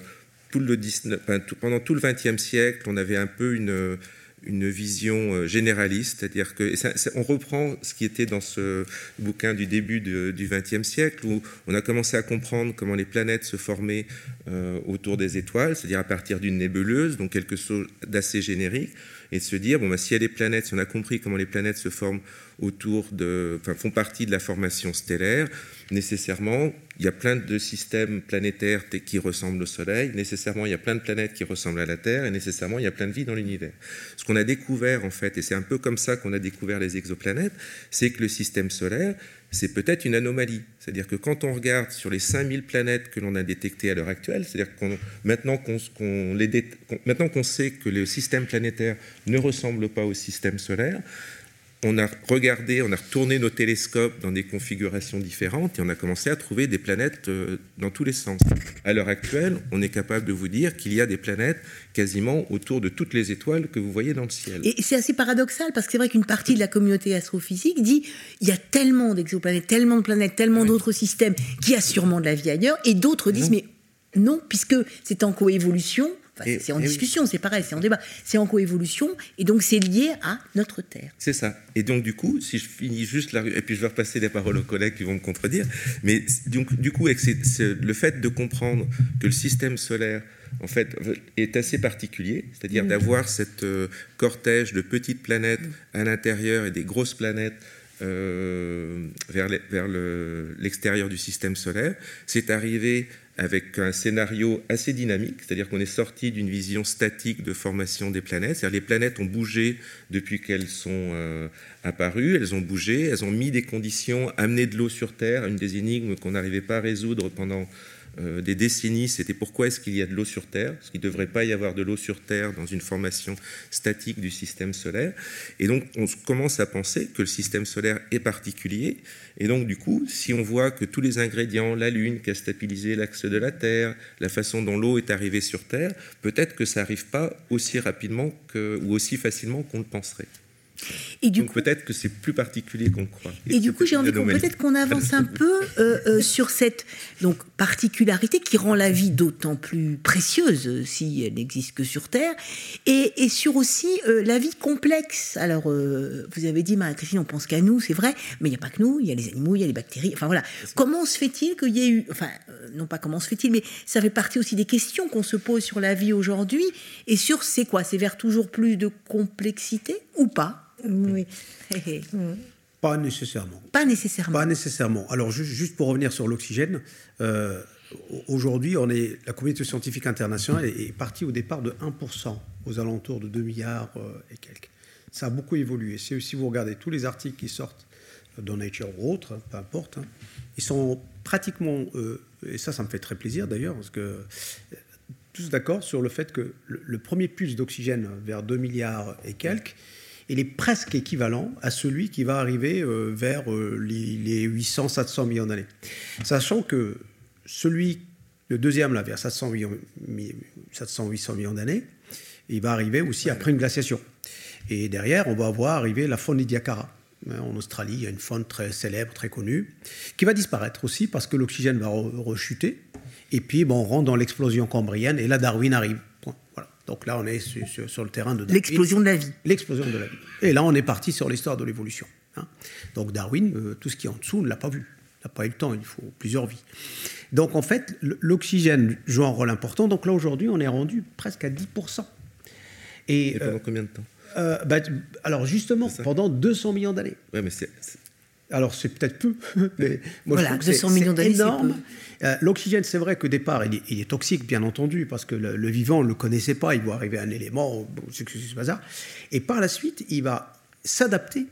tout le 19, pendant tout le XXe siècle, on avait un peu une une vision euh, généraliste, c'est-à-dire que on reprend ce qui était dans ce bouquin du début du XXe siècle, où on a commencé à comprendre comment les planètes se formaient euh, autour des étoiles, c'est-à-dire à partir d'une nébuleuse, donc quelque chose d'assez générique, et de se dire, bon, bah, si y des planètes, si on a compris comment les planètes se forment font partie de la formation stellaire, nécessairement, il y a plein de systèmes planétaires qui ressemblent au Soleil, nécessairement, il y a plein de planètes qui ressemblent à la Terre, et nécessairement, il y a plein de vie dans l'univers. Ce qu'on a découvert, en fait, et c'est un peu comme ça qu'on a découvert les exoplanètes, c'est que le système solaire, c'est peut-être une anomalie. C'est-à-dire que quand on regarde sur les 5000 planètes que l'on a détectées à l'heure actuelle, c'est-à-dire qu'on maintenant qu'on sait que le système planétaire ne ressemble pas au système solaire, on a regardé, on a retourné nos télescopes dans des configurations différentes et on a commencé à trouver des planètes euh, dans tous les sens. À l'heure actuelle, on est capable de vous dire qu'il y a des planètes quasiment autour de toutes les étoiles que vous voyez dans le ciel. Et c'est assez paradoxal parce que c'est vrai qu'une partie de la communauté astrophysique dit il y a tellement d'exoplanètes, tellement de planètes, tellement d'autres systèmes qu'il y a sûrement de la vie ailleurs et d'autres disent mais non, puisque c'est en coévolution, c'est en discussion, c'est pareil, c'est en débat. C'est en coévolution et donc c'est lié à notre Terre. C'est ça. Et donc du coup, si je finis juste là, et puis je vais repasser les paroles aux collègues qui vont me contredire, mais donc, du coup, avec le fait de comprendre que le système solaire en fait, est assez particulier, c'est-à-dire d'avoir cette euh, cortège de petites planètes à l'intérieur et des grosses planètes euh, vers l'extérieur du système solaire. C'est arrivé avec un scénario assez dynamique, c'est-à-dire qu'on est sorti d'une vision statique de formation des planètes. C'est-à-dire les planètes ont bougé depuis qu'elles sont euh, apparues, elles ont bougé, elles ont mis des conditions, amené de l'eau sur Terre, une des énigmes qu'on n'arrivait pas à résoudre pendant euh, des décennies, c'était pourquoi est-ce qu'il y a de l'eau sur Terre Parce qu'il ne devrait pas y avoir de l'eau sur Terre dans une formation statique du système solaire. Et donc, on commence à penser que le système solaire est particulier. Et donc, du coup, si on voit que tous les ingrédients, la Lune qui a stabilisé l'axe de la Terre, la façon dont l'eau est arrivée sur Terre, peut-être que ça n'arrive pas aussi rapidement ou aussi facilement qu'on le penserait. Et du Donc peut-être que c'est plus particulier qu'on croit. Et, du coup, j'ai envie peut-être qu'on avance un peu euh, euh, sur cette donc, particularité qui rend la vie d'autant plus précieuse euh, si elle n'existe que sur Terre, et, et sur aussi la vie complexe. Alors, vous avez dit, Marie-Christine, on pense qu'à nous, c'est vrai, mais il n'y a pas que nous, il y a les animaux, il y a les bactéries, enfin voilà. Comment se fait-il qu'il y ait eu, enfin, non pas comment se fait-il, mais ça fait partie aussi des questions qu'on se pose sur la vie aujourd'hui, et sur c'est quoi? C'est vers toujours plus de complexité ou pas? Oui. Pas nécessairement. Pas nécessairement. Pas nécessairement. Alors, juste pour revenir sur l'oxygène, euh, aujourd'hui, on est, la communauté scientifique internationale est, partie au départ de 1%, aux alentours de 2 milliards euh, et quelques. Ça a beaucoup évolué. Si, vous regardez tous les articles qui sortent dans Nature ou autres, peu importe, hein, ils sont pratiquement, euh, et ça, ça me fait très plaisir d'ailleurs, parce que tous d'accord sur le fait que le, le premier pulse d'oxygène vers 2 milliards et quelques, il est presque équivalent à celui qui va arriver euh, vers euh, les 800-700 millions d'années. Sachant que celui, le deuxième, là, vers 700-800 millions d'années, il va arriver aussi après une glaciation. Et derrière, on va voir arriver la faune Nidiacara. Hein, en Australie, il y a une faune très célèbre, très connue, qui va disparaître aussi parce que l'oxygène va rechuter. Et puis, bon, on rentre dans l'explosion cambrienne et là, Darwin arrive. Donc là, on est sur, le terrain de L'explosion de la vie. L'explosion de la vie. Et là, on est parti sur l'histoire de l'évolution. Hein. Donc Darwin, euh, tout ce qui est en dessous, ne l'a pas vu. Il n'a pas eu le temps, il faut plusieurs vies. Donc en fait, l'oxygène joue un rôle important. Donc là, aujourd'hui, on est rendu presque à 10%. Et, pendant euh, combien de temps euh, bah, Alors justement, pendant 200 millions d'années. Ouais, mais c'est alors c'est peut-être peu, mais voilà, 200 millions d'années, c'est énorme. Euh, l'oxygène, c'est vrai qu'au départ, il est, toxique, bien entendu, parce que le, vivant ne le connaissait pas, il voit arriver un élément, c'est ce bazar. Et par la suite, il va s'adapter.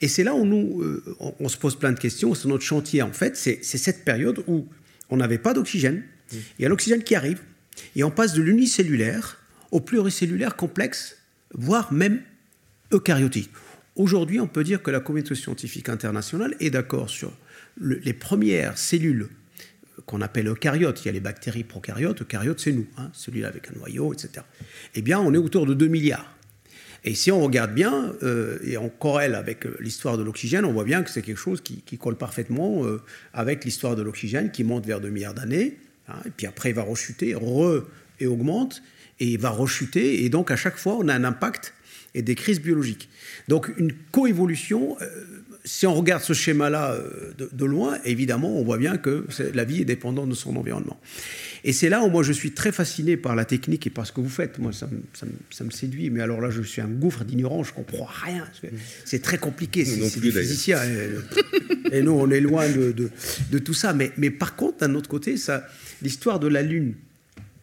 Et c'est là où nous, euh, on, se pose plein de questions. C'est notre chantier, en fait, c'est cette période où on n'avait pas d'oxygène. Il y a l'oxygène qui arrive, et on passe de l'unicellulaire au pluricellulaire complexe, voire même eucaryotique. Aujourd'hui, on peut dire que la communauté scientifique internationale est d'accord sur les premières cellules qu'on appelle eucaryotes. Il y a les bactéries prokaryotes. Eucaryotes, c'est nous, hein, celui-là avec un noyau, etc. Eh bien, on est autour de 2 milliards. Et si on regarde bien euh, et on corrèle avec euh, l'histoire de l'oxygène, on voit bien que c'est quelque chose qui, colle parfaitement euh, avec l'histoire de l'oxygène qui monte vers 2 milliards d'années. Hein, et puis après, il va rechuter, re et augmente, et il va rechuter. Et donc, à chaque fois, on a un impact et des crises biologiques. Donc une coévolution, si on regarde ce schéma-là euh, de, loin, évidemment, on voit bien que la vie est dépendante de son environnement. Et c'est là où moi je suis très fasciné par la technique et par ce que vous faites. Moi, ça, ça, me séduit, mais alors là, je suis un gouffre d'ignorance, je comprends rien. C'est très compliqué, c'est des physiciens. Et, nous, on est loin de, de, tout ça. Mais, mais par contre, d'un autre côté, l'histoire de la Lune,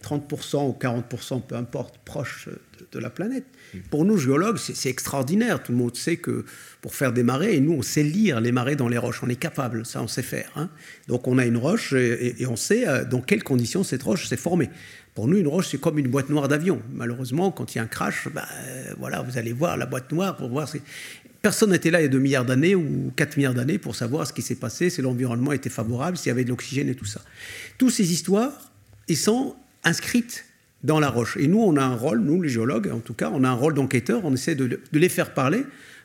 30% ou 40%, peu importe, proche de, la planète. Pour nous, géologues, c'est extraordinaire. Tout le monde sait que pour faire des marées, et nous, on sait lire les marées dans les roches. On est capable, ça, on sait faire. Hein. Donc, on a une roche et, on sait euh, dans quelles conditions cette roche s'est formée. Pour nous, une roche, c'est comme une boîte noire d'avion. Malheureusement, quand il y a un crash, bah, voilà, vous allez voir la boîte noire pour voir. Personne n'était là il y a 2 milliards d'années ou 4 milliards d'années pour savoir ce qui s'est passé, si l'environnement était favorable, s'il y avait de l'oxygène et tout ça. Toutes ces histoires, ils sont inscrites dans la roche. Et nous, on a un rôle, nous les géologues en tout cas, on a un rôle d'enquêteur, on essaie de, les faire parler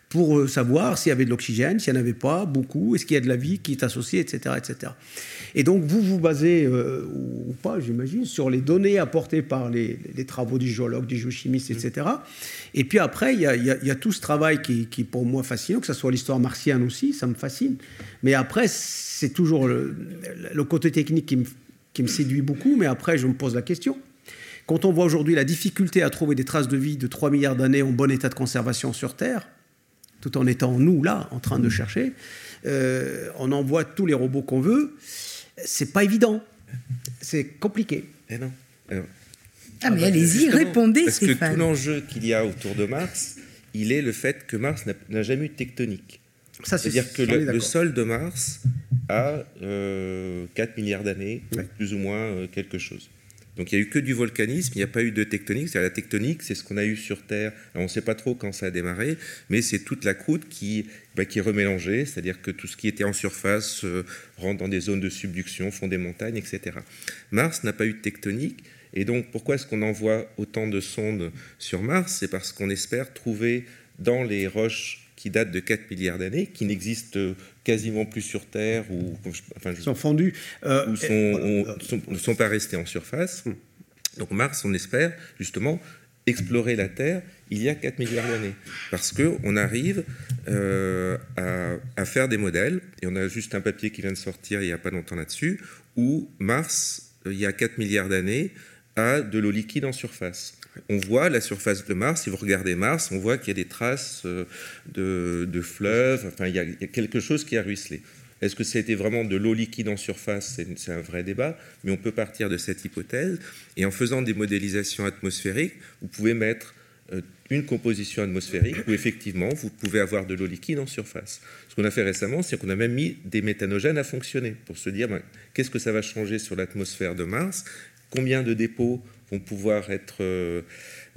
pour euh, savoir s'il y avait de l'oxygène, s'il n'y en avait pas, beaucoup, est-ce qu'il y a de la vie qui est associée, etc. etc. Et donc vous vous basez, euh, ou pas j'imagine, sur les données apportées par les, travaux du géologue, du géochimiste, etc. Et puis après, il y, a, tout ce travail qui, qui pour moi fascinant, que ce soit l'histoire martienne aussi, ça me fascine. Mais après, c'est toujours le, côté technique qui me, qui me séduit beaucoup, mais après, je me pose la question. Quand on voit aujourd'hui la difficulté à trouver des traces de vie de 3 milliards d'années en bon état de conservation sur Terre, tout en étant nous là, en train de chercher, euh, on envoie tous les robots qu'on veut, c'est pas évident, c'est compliqué. Eh non. ah, mais allez-y, répondez, Parce que tout l'enjeu qu'il y a autour de Mars, il est le fait que Mars n'a jamais eu de tectonique. C'est-à-dire que le, sol de Mars a 4 euh, milliards d'années, plus ou moins euh, quelque chose. Donc il n'y a eu que du volcanisme, il n'y a pas eu de tectonique. C'est la tectonique, c'est ce qu'on a eu sur Terre. on ne sait pas trop quand ça a démarré, mais c'est toute la croûte qui, bah, est remélangée, c'est-à-dire que tout ce qui était en surface euh, rentre dans des zones de subduction, font des montagnes, etc. Mars n'a pas eu de tectonique. Et donc pourquoi est-ce qu'on envoie autant de sondes sur Mars? C'est parce qu'on espère trouver dans les roches qui datent de 4 milliards d'années, qui n'existent quasiment plus sur Terre, ou enfin, sont fondus, euh, ou sont, ne sont pas restés en surface. Donc Mars, on espère justement explorer la Terre il y a 4 milliards d'années. Parce qu'on arrive euh, à, faire des modèles, et on a juste un papier qui vient de sortir il n'y a pas longtemps là-dessus, où Mars, euh, il y a 4 milliards d'années, a de l'eau liquide en surface on voit la surface de Mars, si vous regardez Mars, on voit qu'il y a des traces euh, de, fleuves, enfin il y, a, quelque chose qui a ruisselé. Est-ce que c'était vraiment de l'eau liquide en surface? C'est un vrai débat, mais on peut partir de cette hypothèse. Et en faisant des modélisations atmosphériques, vous pouvez mettre euh, une composition atmosphérique où effectivement vous pouvez avoir de l'eau liquide en surface. Ce qu'on a fait récemment, c'est qu'on a même mis des méthanogènes à fonctionner pour se dire ben, qu'est-ce que ça va changer sur l'atmosphère de Mars, combien de dépôts vont pouvoir être euh,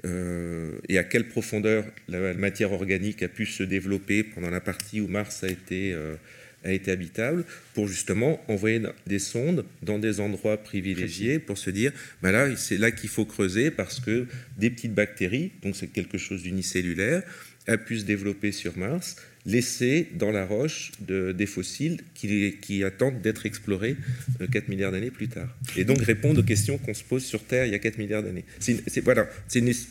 euh, et à quelle profondeur la matière organique a pu se développer pendant la partie où Mars a été, euh, a été habitable, pour justement envoyer des sondes dans des endroits privilégiés pour se dire, ben là, c'est là qu'il faut creuser parce que des petites bactéries, donc c'est quelque chose d'unicellulaire, a pu se développer sur Mars laissés dans la roche de, des fossiles qui, qui attendent d'être explorés 4 euh, milliards d'années plus tard. Et donc répondre aux questions qu'on se pose sur Terre il y a 4 milliards d'années. C'est voilà,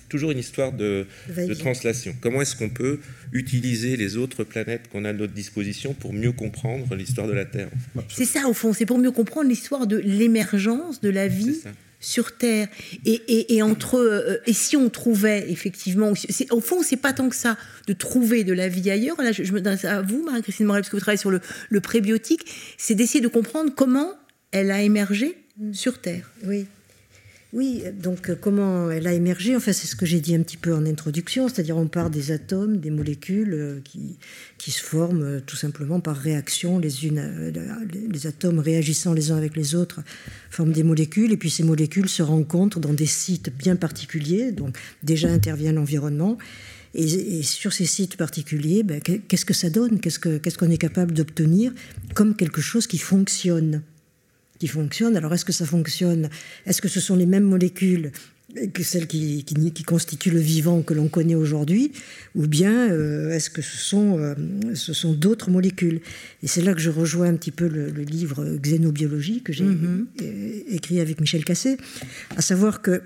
toujours une histoire de, de translation. Comment est-ce qu'on peut utiliser les autres planètes qu'on a à notre disposition pour mieux comprendre l'histoire de la Terre C'est ça au fond, c'est pour mieux comprendre l'histoire de l'émergence de la vie sur Terre. Et, entre euh, et si on trouvait effectivement, au fond, c'est pas tant que ça de trouver de la vie ailleurs. Là, je, me donne à vous, Marie-Christine Morel, parce que vous travaillez sur le, le prébiotique, c'est d'essayer de comprendre comment elle a émergé sur Terre. Oui. Oui, donc euh, comment elle a émergé Enfin, c'est ce que j'ai dit un petit peu en introduction, c'est-à-dire on part des atomes, des molécules euh, qui, se forment euh, tout simplement par réaction, les atomes réagissant les uns avec les autres forment des molécules, et puis ces molécules se rencontrent dans des sites bien particuliers, donc déjà intervient l'environnement. Et, sur ces sites particuliers, ben, qu'est-ce que ça donne? Qu'est-ce qu'on est capable d'obtenir comme quelque chose qui fonctionne? Qui fonctionne. Alors est-ce que ça fonctionne? Est-ce que ce sont les mêmes molécules que celles qui, qui, constituent le vivant que l'on connaît aujourd'hui, ou bien euh, est-ce que ce sont, euh, ce sont d'autres molécules? Et c'est là que je rejoins un petit peu le, livre Xénobiologie que j'ai mm-hmm. écrit avec Michel Cassé, à savoir que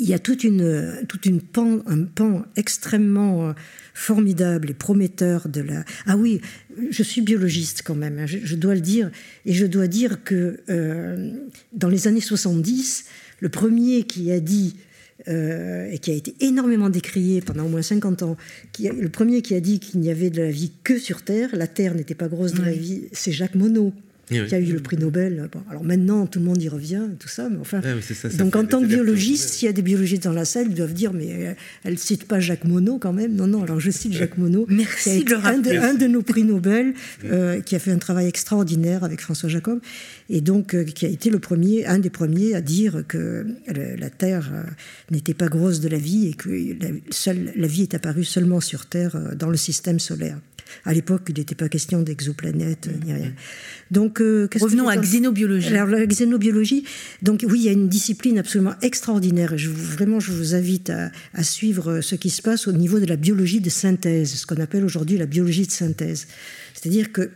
il y a toute une, toute une pan, un pan extrêmement euh, formidable et prometteur de la... Ah oui, je suis biologiste quand même, hein, je, dois le dire, et je dois dire que euh, dans les années 70, le premier qui a dit, euh, et qui a été énormément décrié pendant au moins 50 ans, qui le premier qui a dit qu'il n'y avait de la vie que sur Terre, la Terre n'était pas grosse de la vie, c'est Jacques Monod. Qui a eu le prix Nobel. alors maintenant, tout le monde y revient, tout ça, mais enfin. donc en tant que biologiste, s'il y a des biologistes dans la salle, ils doivent dire, mais elle ne cite pas Jacques Monod quand même. Non, non, alors je cite Jacques Monod. Merci de un, de, un de nos prix Nobel, euh, qui a fait un travail extraordinaire avec François Jacob, et donc euh, qui a été le premier, un des premiers à dire que la Terre euh, n'était pas grosse de la vie et que la, seule, la vie est apparue seulement sur Terre dans le système solaire. À l'époque, il n'était pas question d'exoplanètes ni rien. Donc, euh, revenons à xénobiologie. Alors la xénobiologie, donc oui, il y a une discipline absolument extraordinaire. je, vraiment, je vous invite à, à, suivre ce qui se passe au niveau de la biologie de synthèse, ce qu'on appelle aujourd'hui la biologie de synthèse. C'est-à-dire que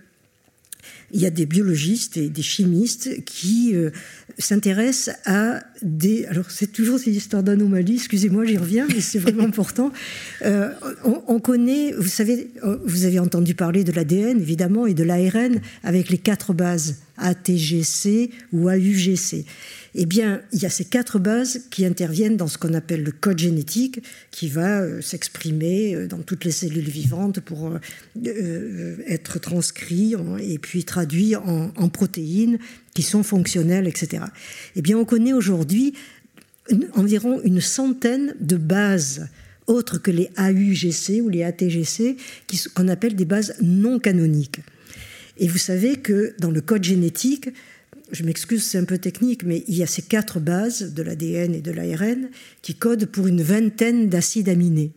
il y a des biologistes et des chimistes qui euh, s'intéressent à des... Alors c'est toujours ces histoires d'anomalies, excusez-moi, j'y reviens, mais c'est vraiment important. Euh, on, connaît, vous savez, euh, vous avez entendu parler de l'ADN, évidemment, et de l'ARN, avec les quatre bases, ATGC ou AUGC eh bien, il y a ces quatre bases qui interviennent dans ce qu'on appelle le code génétique, qui va euh, s'exprimer euh, dans toutes les cellules vivantes pour euh, être transcrit et puis traduit en, protéines qui sont fonctionnelles, etc. Eh bien, on connaît aujourd'hui environ une centaine de bases autres que les AUGC ou les ATGC, qu'on appelle des bases non canoniques. Et vous savez que dans le code génétique, je m'excuse, c'est un peu technique, mais il y a ces quatre bases de l'ADN et de l'ARN qui codent pour une vingtaine d'acides aminés.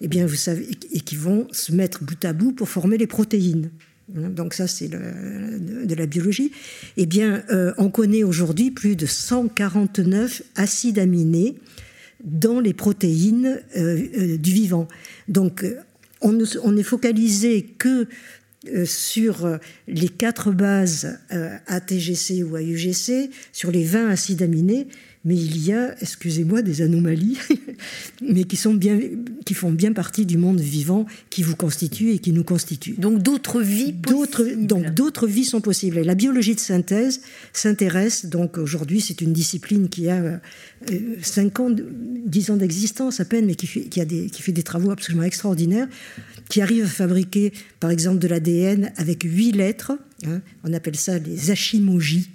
Eh bien, vous savez, et qui vont se mettre bout à bout pour former les protéines. Hein, donc ça, c'est de la biologie. Eh bien, euh, on connaît aujourd'hui plus de 149 acides aminés dans les protéines euh, euh, du vivant. Donc, on, on est focalisé que sur euh, les quatre bases euh, ATGC ou AUGC, sur les 20 acides aminés, mais il y a, excusez-moi, des anomalies, mais qui, sont bien, qui font bien partie du monde vivant qui vous constitue et qui nous constitue. Donc d'autres vies possibles. Donc d'autres vies sont possibles. Et la biologie de synthèse s'intéresse, donc aujourd'hui c'est une discipline qui a 5 ans, 10 ans d'existence à peine, mais qui fait, qui, a des, qui fait des travaux absolument extraordinaires qui arrive à fabriquer, par exemple, de l'ADN avec huit lettres. Hein. on appelle ça les ashimoji.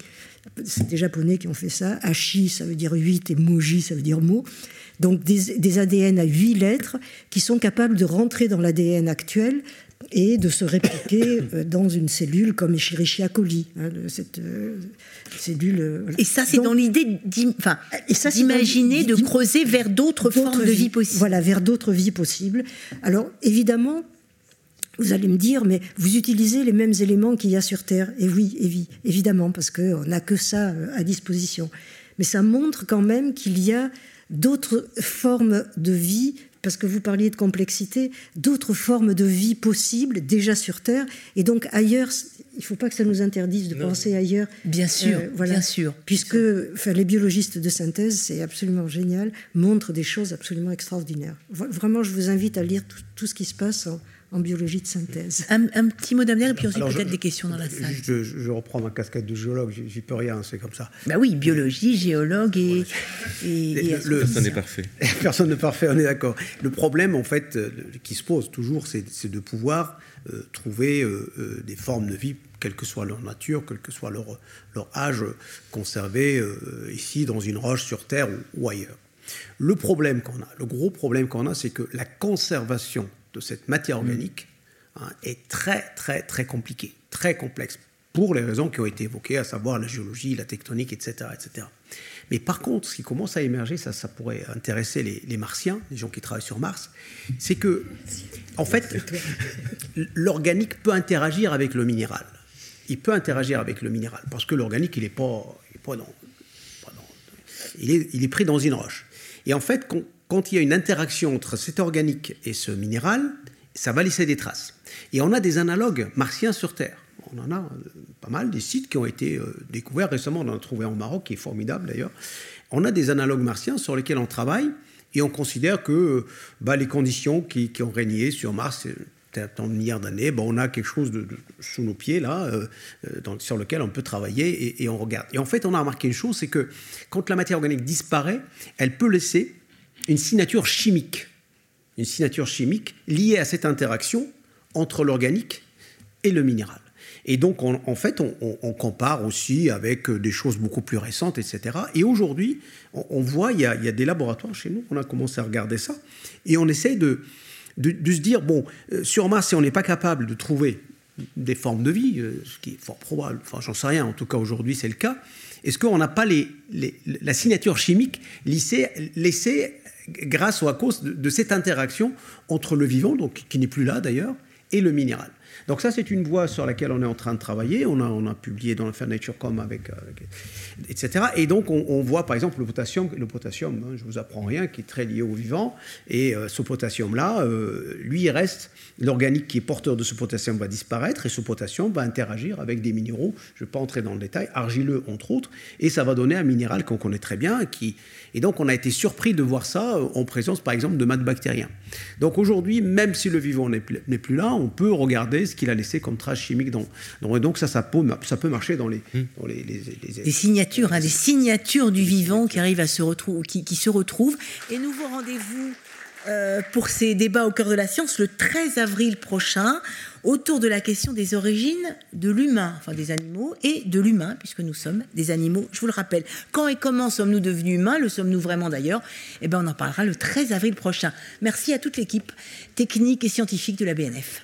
C'est des Japonais qui ont fait ça. Ashi, ça veut dire huit, et moji, ça veut dire mot. Donc des, des ADN à huit lettres qui sont capables de rentrer dans l'ADN actuel et de se répliquer euh, dans une cellule comme Escherichia coli, hein, cette euh, cellule. Euh, et ça, c'est dans l'idée d'imaginer, de creuser vers d'autres formes de vie possibles. Voilà, vers d'autres vies possibles. Alors, évidemment, vous allez me dire, mais vous utilisez les mêmes éléments qu'il y a sur Terre. Et oui, évidemment, parce qu'on n'a que ça à disposition. Mais ça montre quand même qu'il y a d'autres formes de vie parce que vous parliez de complexité, d'autres formes de vie possibles déjà sur Terre, et donc ailleurs, il ne faut pas que ça nous interdise de penser ailleurs. Bien sûr, euh, voilà, bien sûr. Puisque enfin, les biologistes de synthèse, c'est absolument génial, montrent des choses absolument extraordinaires. Vraiment, je vous invite à lire tout, ce qui se passe en biologie de synthèse. Un, petit mot d'avenir et puis ensuite peut-être des questions dans la salle. Je, reprends ma casquette de géologue, j'y peux rien, c'est comme ça. Bah oui, biologie, géologue et... personne n'est parfait. Personne n'est parfait, on est d'accord. Le problème, en fait, euh, qui se pose toujours, c'est de pouvoir euh, trouver euh, des formes de vie quelle que soit leur nature, quel que soit leur, leur âge, conservées ici dans une roche sur Terre ou ailleurs. Le problème qu'on a, le gros problème qu'on a, c'est que la conservation de cette matière mm. organique hein, est très, très, très compliqué, très complexe, pour les raisons qui ont été évoquées, à savoir la géologie, la tectonique, etc. etc. Mais par contre, ce qui commence à émerger, ça, ça pourrait intéresser les, martiens, les gens qui travaillent sur Mars, c'est que, en fait, l'organique peut interagir avec le minéral. Il peut interagir avec le minéral, parce que l'organique, il est pas, pas, dans, il, est, il est pris dans une roche. Et en fait, quand il y a une interaction entre cet organique et ce minéral, ça va laisser des traces. Et on a des analogues martiens sur Terre. On en a euh, pas mal, des sites qui ont été euh, découverts récemment. On en a trouvé en Maroc, qui est formidable d'ailleurs. On a des analogues martiens sur lesquels on travaille et on considère que euh, bah, les conditions qui, ont régné sur Mars, tant de milliards d'années, bah, on a quelque chose sous nos pieds là, sur lequel on peut travailler et, on regarde. Et en fait, on a remarqué une chose, c'est que quand la matière organique disparaît, elle peut laisser une signature chimique, une signature chimique liée à cette interaction entre l'organique et le minéral. Et donc, en fait, on, compare aussi avec des choses beaucoup plus récentes, etc. Et aujourd'hui, on, voit, il y, a, des laboratoires chez nous, on a commencé à regarder ça, et on essaye de, de, se dire, bon, euh, sur Mars, si on n'est pas capable de trouver des formes de vie, euh, ce qui est fort probable, enfin j'en sais rien, en tout cas aujourd'hui c'est le cas, est-ce qu'on n'a pas la signature chimique laissée, grâce ou à cause de, cette interaction entre le vivant, qui n'est plus là d'ailleurs, et le minéral? Donc ça, c'est une voie sur laquelle on est en train de travailler. On a, publié dans l'affaire NatureCom, avec, avec, etc. Et donc, on, voit, par exemple, le potassium, le potassium hein, je vous apprends rien, qui est très lié au vivant. Et euh, ce potassium-là, euh, lui, il reste, l'organique qui est porteur de ce potassium va disparaître, et ce potassium va interagir avec des minéraux, je ne vais pas entrer dans le détail, argileux, entre autres, et ça va donner un minéral qu'on connaît très bien, et donc, on a été surpris de voir ça euh, en présence, par exemple, de maths bactériens. Donc, aujourd'hui, même si le vivant n'est plus là, on peut regarder ce qu'il a laissé comme trace chimique. Dans, et donc, ça, ça peut, ça peut marcher dans les... Hmm. Dans les, les, signatures, hein, des signatures du vivant qui arrivent à se retrouver, qui, qui se retrouvent. Et nouveau rendez-vous euh, pour ces débats au cœur de la science le 13 avril prochain autour de la question des origines de l'humain, enfin des animaux, et de l'humain, puisque nous sommes des animaux, je vous le rappelle. Quand et comment sommes-nous devenus humains? Le sommes-nous vraiment d'ailleurs? Eh bien, on en parlera le 13 avril prochain. Merci à toute l'équipe technique et scientifique de la BNF.